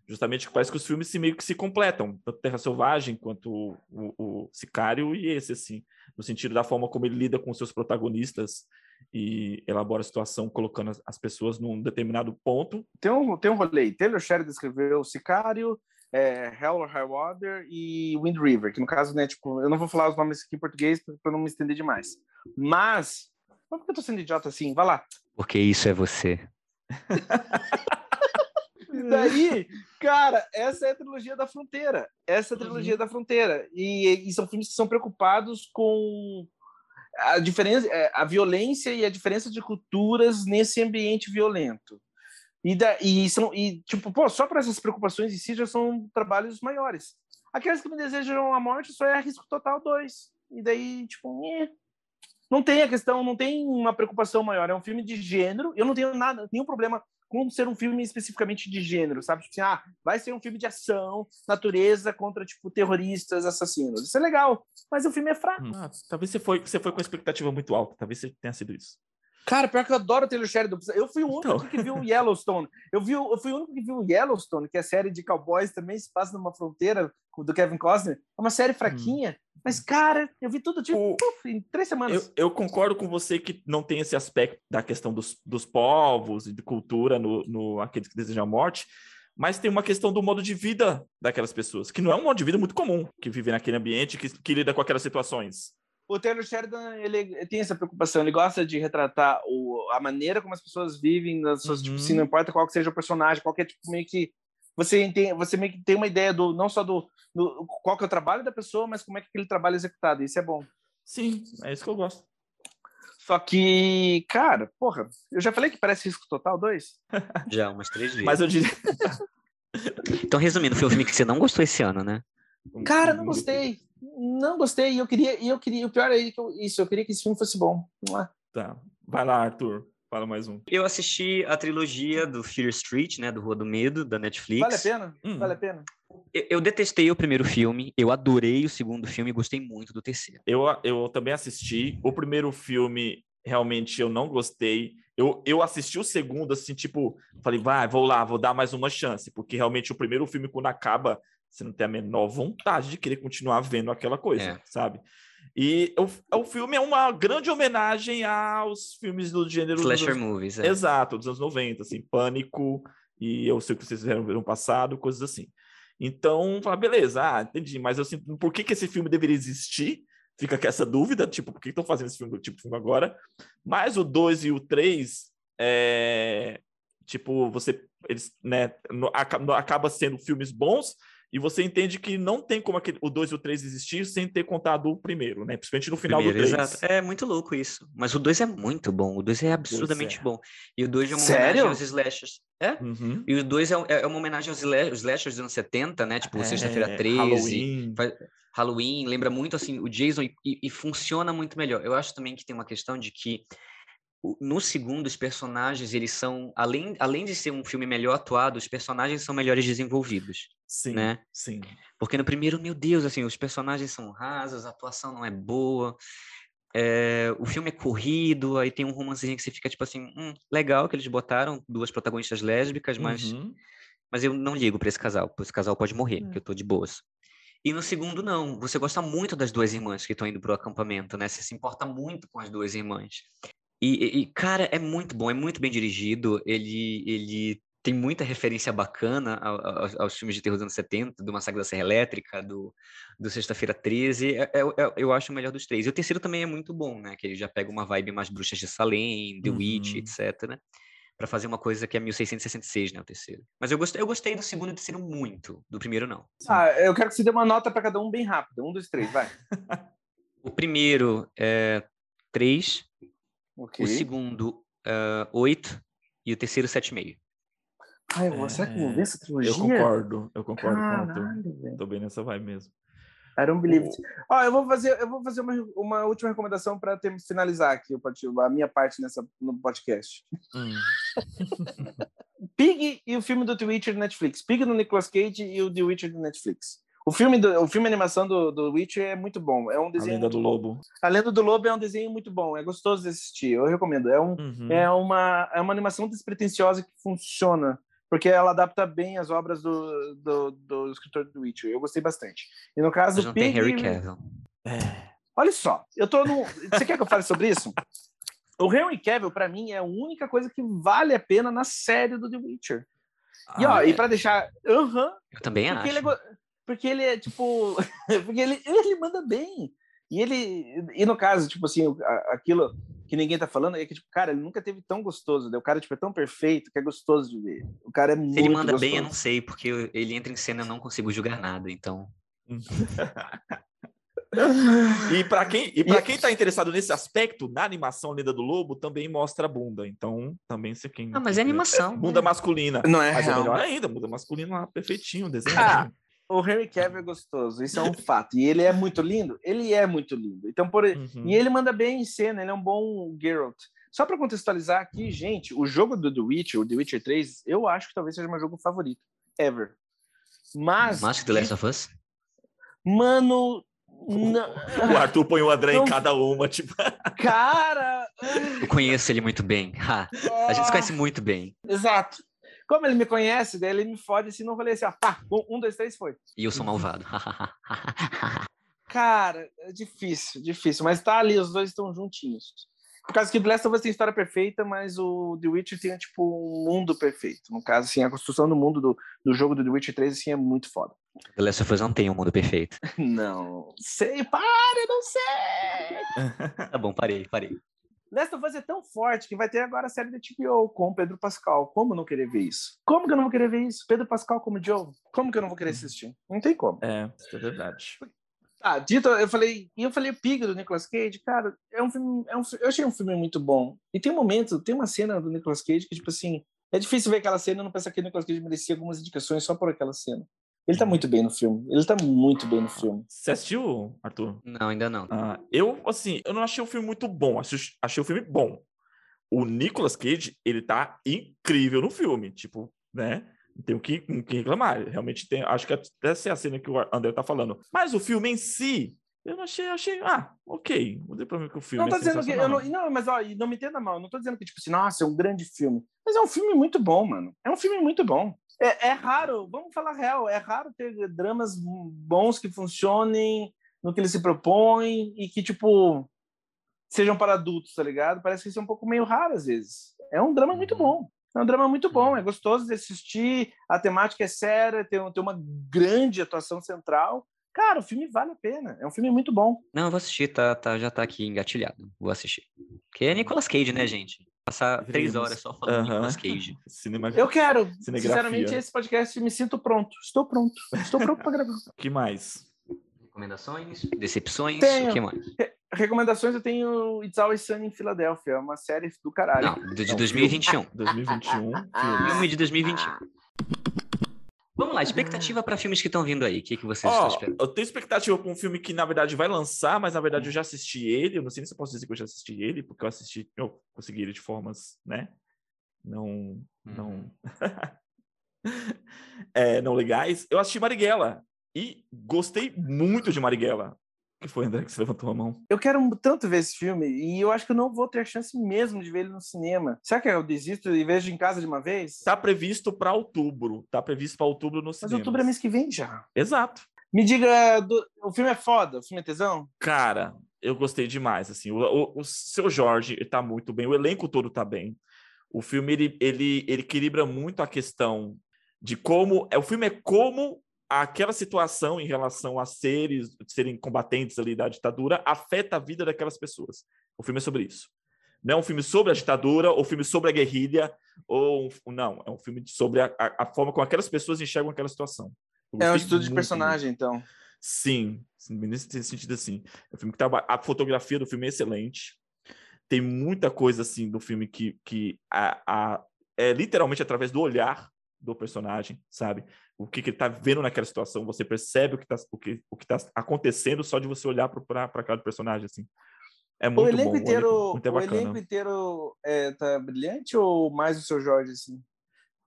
Justamente que parece que os filmes se meio que se completam, tanto Terra Selvagem quanto o, o, o Sicário e esse, assim, no sentido da forma como ele lida com seus protagonistas e elabora a situação colocando as, as pessoas num determinado ponto. Tem um, tem um rolê. Taylor Sheridan escreveu Sicário, é, Hell or High Water e Wind River, que no caso, né, tipo, eu não vou falar os nomes aqui em português para não me estender demais. Mas, por que eu tô sendo idiota assim? Vai lá. Porque isso é você. [laughs] e daí, cara, essa é a trilogia da fronteira. Essa é a trilogia uhum. da fronteira. E, e são filmes que são preocupados com a diferença, é, a violência e a diferença de culturas nesse ambiente violento. E, da, e são e tipo, pô, só para essas preocupações em si já são trabalhos maiores. Aqueles que me desejam a morte só é risco total 2. E daí, tipo, eh. não tem a questão, não tem uma preocupação maior. É um filme de gênero. Eu não tenho nada, nenhum problema com ser um filme especificamente de gênero, sabe? Tipo assim, ah, vai ser um filme de ação, natureza contra, tipo, terroristas, assassinos. Isso é legal, mas o filme é fraco. Ah, talvez você foi, você foi com expectativa muito alta, talvez tenha sido isso. Cara, pior que eu adoro o Taylor Sheridan. Eu fui o único Então. que viu o Yellowstone. Eu, vi, eu fui o único que viu o Yellowstone, que é a série de cowboys, também se passa numa fronteira do Kevin Costner. É uma série fraquinha. Mas, cara, eu vi tudo tipo, O- puf, em três semanas. Eu, eu concordo com você que não tem esse aspecto da questão dos, dos povos e de cultura no, no aqueles que desejam a morte, mas tem uma questão do modo de vida daquelas pessoas, que não é um modo de vida muito comum, que vive naquele ambiente, que, que lida com aquelas situações. O Taylor Sheridan, ele tem essa preocupação. Ele gosta de retratar o, a maneira como as pessoas vivem, nas suas, tipo, Uhum. assim, não importa qual que seja o personagem, qualquer tipo, meio que você tem, você meio que tem uma ideia do não só do, do qual que é o trabalho da pessoa, mas como é que aquele trabalho é executado. Isso é bom. Sim, é isso que eu gosto. Só que, cara, porra, eu já falei que parece risco total 2. [laughs] Já umas três vezes. Mas eu diria. [laughs] Então, resumindo, foi um filme que você não gostou esse ano, né? Cara, não gostei. Não gostei. E eu queria, e eu queria, o pior é que eu, isso, eu queria que esse filme fosse bom. Mua. Tá. Vai lá, Arthur. Fala mais um. Eu assisti a trilogia do Fear Street, né? Do Rua do Medo, da Netflix. Vale a pena? Hum. Vale a pena? Eu, eu detestei o primeiro filme, eu adorei o segundo filme e gostei muito do terceiro. Eu, eu também assisti. O primeiro filme, realmente, eu não gostei. Eu, eu assisti o segundo, assim, tipo, falei, vai, vou lá, vou dar mais uma chance, porque realmente o primeiro filme, quando acaba, você não tem a menor vontade de querer continuar vendo aquela coisa, É. sabe? E o, o filme é uma grande homenagem aos filmes do gênero. dos Slasher anos- movies, é. Exato, dos anos 90, assim, Pânico, e eu sei o que vocês fizeram no passado, coisas assim. Então, fala, beleza, ah, entendi, mas eu sinto, por que, que esse filme deveria existir? Fica com essa dúvida, tipo, por que estão fazendo esse filme, tipo de filme agora? Mas o 2 e o 3, é, tipo, você, eles, né, no- acaba sendo filmes bons, e você entende que não tem como aquele, o 2 e o 3 existir sem ter contado o primeiro, né? Principalmente no final Primeiro, do 3. exato. É muito louco isso. Mas o 2 é muito bom. O 2 é absurdamente é. bom. E o 2 é uma Sério? homenagem aos slashers. É? Uhum. E o 2 é, é uma homenagem aos sla- os slashers dos anos 70, né? Tipo, Sexta-feira É, 13, Halloween. faz- Halloween, lembra muito assim o Jason e, e- e funciona muito melhor. Eu acho também que tem uma questão de que no segundo os personagens eles são além, além de ser um filme melhor atuado, os personagens são melhores desenvolvidos, Sim, né? sim. Porque no primeiro, meu Deus, assim, os personagens são rasos, a atuação não é boa. é, o filme é corrido, aí tem um romancezinho que você fica tipo assim, hum, legal que eles botaram duas protagonistas lésbicas, mas Uhum. mas eu não ligo pra esse casal, esse casal pode morrer, É. que eu tô de boas. E no segundo, não. Você gosta muito das duas irmãs que estão indo pro acampamento, né? Você se importa muito com as duas irmãs. E, e- cara, é muito bom, é muito bem dirigido. Ele, ele tem muita referência bacana ao- ao- aos filmes de terror dos anos 70, do Massacre da Serra Elétrica, do, do Sexta-feira 13. É, é- é- eu acho o melhor dos três. E o terceiro também é muito bom, né? Que ele já pega uma vibe mais Bruxas de Salem, The Witch, Uhum. etc para fazer uma coisa que é 1666, né, o terceiro. Mas eu gostei, eu gostei do segundo e do terceiro muito, do primeiro não. Ah, eu quero que você dê uma nota para cada um bem rápido. Um, dois, três, vai. [laughs] O primeiro é 3, Ok. o segundo é 8 e o terceiro 7,5. Ai, eu vou- será que eu vou ver essa trilogia? Eu concordo, eu concordo com o Arthur. Caralho. Tô bem nessa vibe mesmo. I don't believe it. Ó, eu vou fazer, eu vou fazer uma, uma última recomendação para finalizar aqui a minha parte nessa, no podcast. Hum. [laughs] Pig e o filme do The Witcher do Netflix. Pig do Nicolas Cage e o The Witcher do Netflix. O filme, do, o filme animação do, do Witcher é muito bom. É um A desenho. lenda do lobo. A Lenda do Lobo é um desenho muito bom. É gostoso de assistir. Eu recomendo. É, um, Uhum. é, uma, é uma animação despretensiosa que funciona. Porque ela adapta bem as obras do, do, do escritor do Witcher. Eu gostei bastante. E no caso, Mas não tem Pig. Harry Cavill. É. Olha só, eu tô no. Você quer que eu fale sobre isso? O Henry Cavill, pra mim, é a única coisa que vale a pena na série do The Witcher. E, ó, Ah, e é. pra deixar. Aham. Eu também acho. ele é, go- porque ele é, tipo. [laughs] porque ele, ele manda bem. E ele. E no caso, tipo assim, aquilo que ninguém tá falando é que, tipo, cara, ele nunca teve tão gostoso. Né? O cara, tipo, é tão perfeito que é gostoso de ver. O cara é muito. Se ele manda gostoso. bem, eu não sei, porque ele entra em cena e eu não consigo julgar nada, então. [laughs] E para quem, e pra quem tá interessado nesse aspecto, na animação Lenda do Lobo também mostra a bunda. Então, também se quem. Ah, mas é animação. Bunda né? masculina. Não é Mas é real. melhor ainda, bunda masculina lá, perfeitinho, desenho. Ah, o Henry Cavill é gostoso, isso é um fato. E ele é muito lindo? Ele é muito lindo. Então, por Uhum. E ele manda bem em cena, ele é um bom Geralt. Só para contextualizar aqui, gente, o jogo do The Witcher, o The Witcher 3, eu acho que talvez seja meu jogo favorito, ever. Mas, Mais que The Last of Us? mano, Não, O Arthur põe o André Não. em cada uma, tipo. cara. Eu conheço ele muito bem. Ha, a gente se conhece muito bem. Exato. Como ele me conhece, daí ele me fode assim, não falei assim, ó, pá, um, um, dois, três, foi. E eu sou malvado. [laughs] Cara, é difícil, difícil, mas tá ali, os dois estão juntinhos. Por causa que o The Last of Us tem história perfeita, mas o The Witcher tem, tipo, um mundo perfeito. No caso, assim, a construção do mundo do, do jogo do The Witcher 3, assim, é muito foda. The Last of Us não tem um mundo perfeito. [laughs] Não sei, para, não sei! [laughs] Tá bom, parei, parei. Last of Us é tão forte que vai ter agora a série da HBO com o Pedro Pascal. Como não querer ver isso? Como que eu não vou querer ver isso? Pedro Pascal como Joe? Como que eu não vou querer assistir? Não tem como. É, isso é verdade. Ah, dito, eu falei, e eu falei o Pig do Nicolas Cage, cara, é um filme, é um, eu achei um filme muito bom. E tem um momento, tem uma cena do Nicolas Cage que, tipo assim, é difícil ver aquela cena e não pensar que o Nicolas Cage merecia algumas indicações só por aquela cena. Ele tá muito bem no filme. Ele tá muito bem no filme. Você assistiu, Arthur? Não, ainda não. Ah, eu, assim, eu não achei o filme muito bom. Achei, achei o filme bom. O Nicolas Cage, ele tá incrível no filme. Tipo, né? Não tenho o que, o que reclamar. Realmente tem. Acho que até essa é a cena que o André tá falando. Mas o filme em si, eu não achei, achei. Ah, ok. Não tem problema que o filme Não tô é dizendo que. Eu não, não, mas ó, e não me entenda mal, não tô dizendo que, tipo assim, nossa, é um grande filme. Mas é um filme muito bom, mano. É um filme muito bom. É, é raro, vamos falar real, é raro ter dramas bons que funcionem no que ele se propõe e que, tipo, sejam para adultos, tá ligado? Parece que isso é um pouco meio raro às vezes. É um drama muito bom. É um drama muito bom, é gostoso de assistir, a temática é séria, tem, tem uma grande atuação central. Cara, o filme vale a pena. É um filme muito bom. Não, eu vou assistir, tá, tá, já tá aqui engatilhado. Vou assistir. Que é Nicolas Cage, né, gente? Passar três horas só falando de. Nicolas Cage. Cinema... Eu quero. Cinegrafia. Sinceramente, esse podcast me sinto pronto. Estou pronto. Estou pronto para gravar. O [laughs] que mais? Recomendações, decepções, Tenho. o que mais? Recomendações, eu tenho It's Always Sunny em Filadélfia, uma série do caralho. Não, de Não, 2021. 2021. [laughs] filme. Filme de 2021. Vamos lá, expectativa para filmes que estão vindo aí. O que, que vocês estão Ó, esperando? eu tenho expectativa com um filme que, na verdade, vai lançar, mas na verdade eu já assisti ele. Eu não sei nem se eu posso dizer que eu já assisti ele, porque eu assisti, eu consegui ele de formas, né? Não. Não. [laughs] é, não legais. Eu assisti Marighella e gostei muito de Marighella. O que foi, André, que você levantou a mão? Eu quero tanto ver esse filme e eu acho que eu não vou ter chance mesmo de ver ele no cinema. Será que eu desisto e vejo em casa de uma vez? Tá previsto para outubro. Tá previsto para outubro no Mas cinema. outubro é mês que vem já. Exato. Me diga, do- o filme é foda? O filme é tesão? Cara, eu gostei demais, assim, o, o, o seu Jorge tá muito bem, o elenco todo tá bem. O filme, ele, ele, ele equilibra muito a questão de como, é, o filme é como aquela situação em relação a seres, serem combatentes ali da ditadura, afeta a vida daquelas pessoas. O filme é sobre isso. Não é um filme sobre a ditadura, ou um filme sobre a guerrilha, ou um- não, é um filme sobre a, a, forma como aquelas pessoas enxergam aquela situação. Eu É um estudo de muito, personagem, então. Sim, sim, nesse sentido assim. É um filme que traba- a fotografia do filme é excelente. Tem muita coisa assim do filme que, que a, a- é literalmente através do olhar do personagem, sabe? O que, que ele tá vendo naquela situação, você percebe o que tá, o que, o que tá acontecendo só de você olhar para cada personagem assim. É O muito elenco bom, inteiro, muito é o bacana. elenco inteiro é, tá brilhante ou mais o seu Jorge, assim?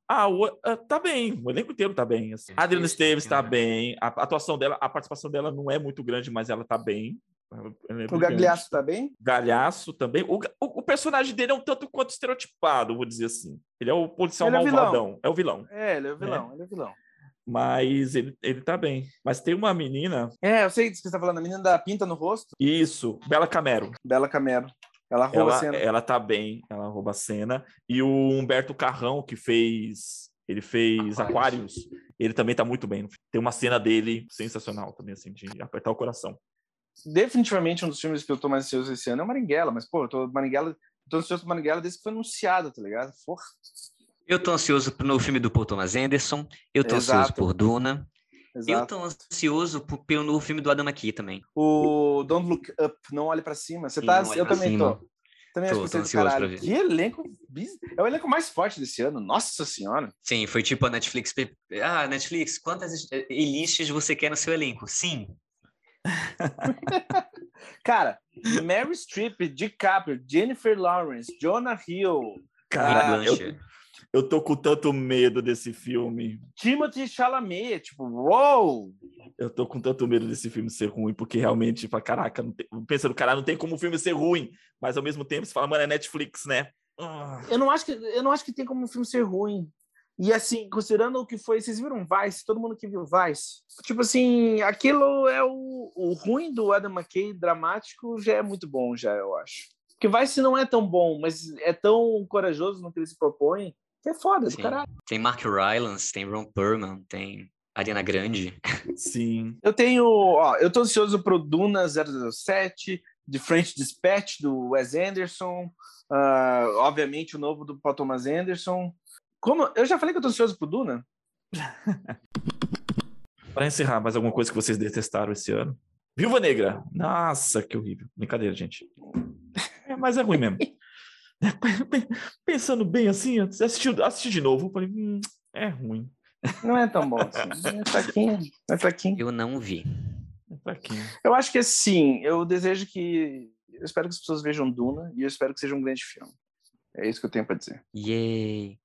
Ah, o, ah, tá bem, o elenco inteiro tá bem. Assim. Sim, A Adriana Esteves tá né? bem, a, a atuação dela, a participação dela não é muito grande, mas ela tá bem. É O. Gagliasso tá bem? Galhaço também. O, o, o personagem dele é um tanto quanto estereotipado, vou dizer assim. Ele é o policial Ele é malvadão. É o vilão. É, ele é o vilão, ele é o vilão. Mas ele, ele tá bem. Mas tem uma menina. É, eu sei disso que você tá falando, a menina da pinta no rosto, Isso, Bela Camero. Bela Camero. Ela rouba a Ela, cena. ela tá bem, ela rouba a cena. E o Humberto Carrão, que fez. Ele fez Aquários. Aquários. Ele também tá muito bem. Tem uma cena dele sensacional também, assim, de apertar o coração. Definitivamente um dos filmes que eu tô mais ansioso esse ano é o Marighella, mas, pô, eu tô, Marighella, tô ansioso pro Marighella desde que foi anunciado, tá ligado? Porra. Eu tô ansioso no filme do Paul Thomas Anderson. Eu tô Exato. ansioso por Duna. Eu Exato. tô ansioso por- pelo novo filme do Adam McKay também. O Don't Look Up, Não Olhe Pra Cima. Você Sim, tá, eu também Cima. tô. Também Tô- acho que tô ansioso pra ver. Que elenco. É o elenco mais forte desse ano. Nossa senhora. Sim, foi tipo a Netflix. Ah, Netflix, quantas elites você quer no seu elenco? Sim. [laughs] Cara, Mary Streep, DiCaprio, Jennifer Lawrence, Jonah Hill, Cara, Ah, eu, eu tô com tanto medo desse filme. Timothy Chalamet. Tipo, uou! Eu tô com tanto medo desse filme ser ruim, porque realmente, tipo, caraca, tem... pensando, cara, não tem como o filme ser ruim, mas ao mesmo tempo você fala, mano, é Netflix, né? Ah. Eu não acho que eu não acho que tem como o filme ser ruim. E assim, considerando o que foi, vocês viram Vice? Todo mundo que viu Vice? Tipo assim, aquilo é o, o ruim do Adam McKay dramático já é muito bom, já eu acho. Porque Vice não é tão bom, mas é tão corajoso no que ele se propõe, que é foda do caralho. Tem Mark Rylance, tem Ron Perlman, tem Ariana Grande. Sim. Eu tenho, ó, eu tô ansioso pro Duna 007, The French Dispatch do Wes Anderson, uh, obviamente o novo do Paul Thomas Anderson. Como eu já falei que eu tô ansioso pro Duna. [laughs] Para encerrar, mais alguma coisa que vocês detestaram esse ano? Viúva Negra. Nossa, que horrível. Brincadeira, gente. É, mas é ruim mesmo. [laughs] Pensando bem assim, assisti, assisti de novo, falei, hum, é ruim. Não é tão bom assim. [laughs] É fraquinho, é fraquinho. Eu não vi. É fraquinho. Eu acho que sim. Eu desejo que. Eu espero que as pessoas vejam Duna e eu espero que seja um grande filme. É isso que eu tenho para dizer. Yay!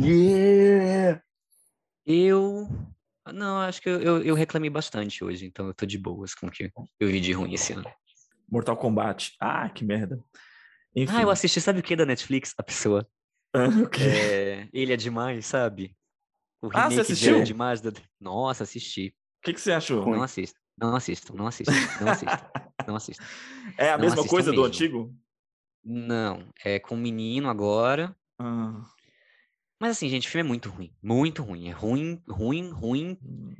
Yeah! Eu. Não, acho que eu, eu, eu, reclamei bastante hoje, então eu tô de boas com o que eu vi de ruim esse ano. Mortal Kombat. Ah, que merda. Enfim. Ah, eu assisti, sabe o que da Netflix? A pessoa. Ah, o quê? É, ele é demais, sabe? O ah, você assistiu? É demais. Da... Nossa, assisti. O que, que você achou? Não assisto. Não assisto, não assisto, não assisto, [laughs] não assisto. É a não mesma coisa mesmo. do antigo? Não, é com o menino agora. Ah. Mas assim, gente, o filme é muito ruim. Muito ruim. É ruim, ruim, ruim. Hum.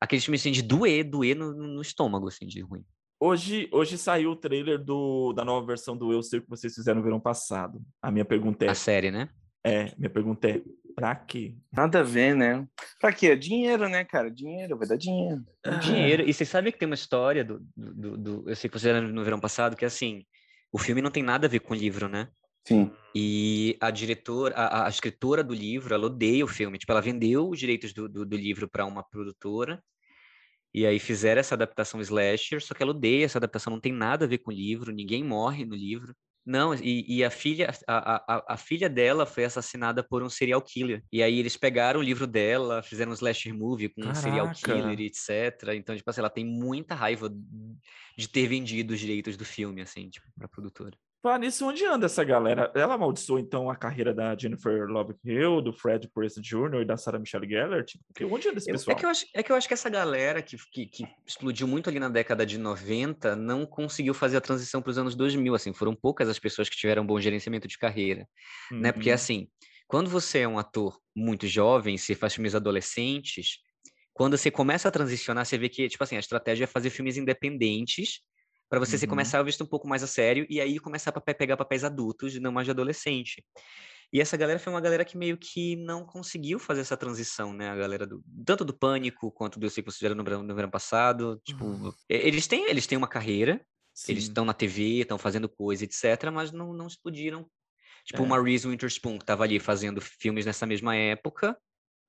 Aquele filme assim, de doer, doer no, no estômago, assim, de ruim. Hoje, hoje saiu o trailer do, da nova versão do Eu Sei O Que Vocês Fizeram no verão passado. A minha pergunta é... A série, né? É, minha pergunta é, pra quê? Nada a ver, né? Pra quê? Dinheiro, né, cara? Dinheiro, vai dar dinheiro. Ah. Dinheiro. E você sabe que tem uma história do, do, do, do Eu Sei Que Vocês Fizeram no verão passado, que é assim, o filme não tem nada a ver com o livro, né? Sim. E a diretora, a, a, escritora do livro, ela odeia o filme. Tipo, ela vendeu os direitos do, do, do livro para uma produtora e aí fizeram essa adaptação slasher, só que ela odeia essa adaptação, não tem nada a ver com o livro, ninguém morre no livro. Não, e, e a filha a, a, a, filha dela foi assassinada por um serial killer. E aí eles pegaram o livro dela, fizeram um slasher movie com Caraca. um serial killer, etc. Então, tipo assim, ela tem muita raiva de ter vendido os direitos do filme, assim, tipo, pra produtora. Falar nisso, onde anda essa galera? Ela amaldiçoou, então, a carreira da Jennifer Love Hill, do Fred Prinze Jr. e da Sarah Michelle Gellar? Tipo, onde anda esse pessoal? É que, eu acho, é que eu acho que essa galera que, que, que explodiu muito ali na década de 90 não conseguiu fazer a transição para os anos 2000, assim. Foram poucas as pessoas que tiveram um bom gerenciamento de carreira, uhum. né? Porque, uhum. assim, quando você é um ator muito jovem, você faz filmes adolescentes, quando você começa a transicionar, você vê que, tipo assim, a estratégia é fazer filmes independentes para você uhum. se começar a visto um pouco mais a sério e aí começar a pegar papéis adultos e não mais de adolescente. E essa galera foi uma galera que meio que não conseguiu fazer essa transição, né? A galera do tanto do Pânico quanto do Eu Sei Que Vocês no, no verão passado. Tipo, uhum. eles, têm, eles têm uma carreira, Sim. eles estão na TV, estão fazendo coisa, etc., mas não, não explodiram. Tipo, é. uma Reese Witherspoon, que estava ali fazendo filmes nessa mesma época,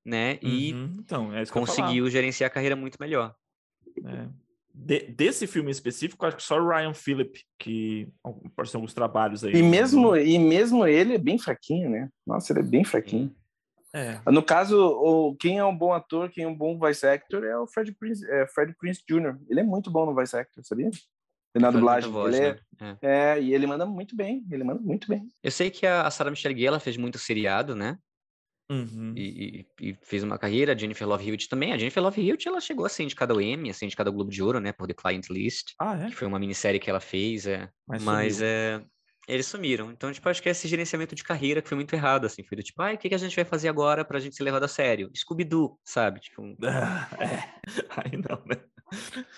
né? E uhum. então, é conseguiu gerenciar a carreira muito melhor. É de, desse filme específico, acho que só o Ryan Phillip, que apareceu alguns trabalhos aí. E mesmo, e mesmo ele é bem fraquinho, né? Nossa, ele é bem fraquinho. É. No caso, o, quem é um bom ator, quem é um bom voice actor é o Fred Prince, é, Fred Prince Jr. Ele é muito bom no voice actor, sabia? Na dublagem. Voz, ele é, né? é, é, e ele manda muito bem, ele manda muito bem. Eu sei que a Sarah Michelle Gellar fez muito seriado, né? Uhum. E, e, e, fez uma carreira, a Jennifer Love Hewitt também. A Jennifer Love Hewitt, ela chegou a ser indicada ao Emmy, a ser indicada ao Globo de Ouro, né, por The Client List. Ah, é? Que foi uma minissérie que ela fez, é. Mas, Mas é, eles sumiram. Então, tipo, acho que esse gerenciamento de carreira que foi muito errado, assim. Foi do tipo, ah, o que, que a gente vai fazer agora pra gente ser levado a sério? Scooby-Doo, sabe? Tipo... [laughs] é. Aí não, né?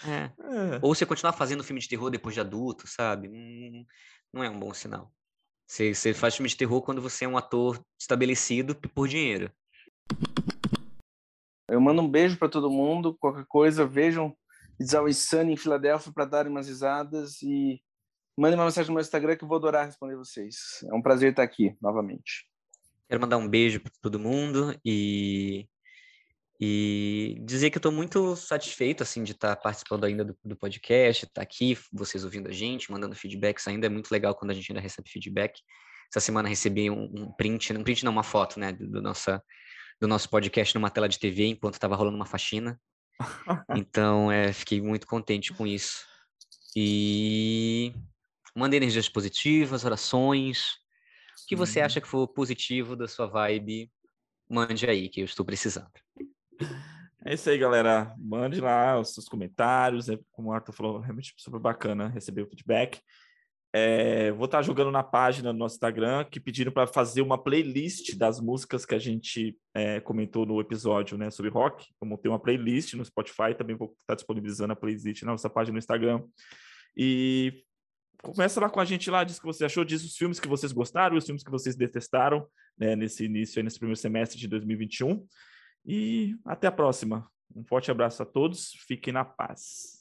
É. é. Ou você continuar fazendo filme de terror depois de adulto, sabe? Hum, não é um bom sinal. Você, você faz filme de terror quando você é um ator estabelecido por dinheiro. Eu mando um beijo para todo mundo. Qualquer coisa, vejam It's Always Sunny em Filadélfia para darem umas risadas e mandem uma mensagem no meu Instagram que eu vou adorar responder vocês. É um prazer estar aqui novamente. Quero mandar um beijo para todo mundo e e dizer que eu estou muito satisfeito assim de estar participando ainda do, do podcast, estar aqui, vocês ouvindo a gente, mandando feedbacks ainda é muito legal quando a gente ainda recebe feedback. Essa semana recebi um, um print, um print não, uma foto, né, do, do, nossa, do nosso podcast numa tela de TV enquanto estava rolando uma faxina. [laughs] Então, é, fiquei muito contente com isso. E manda energias positivas, orações. O que você acha que for positivo da sua vibe, mande aí, que eu estou precisando. É isso aí, galera. Mande lá os seus comentários. É, como o Arthur falou, realmente super bacana receber o feedback. É, vou estar jogando na página do nosso Instagram que pediram para fazer uma playlist das músicas que a gente é, comentou no episódio né, sobre rock. Eu montei uma playlist no Spotify, também vou estar disponibilizando a playlist na nossa página no Instagram. E começa lá com a gente lá, diz o que você achou, diz os filmes que vocês gostaram e os filmes que vocês detestaram né, nesse início, nesse primeiro semestre de 2021. E até a próxima. Um forte abraço a todos, fiquem na paz.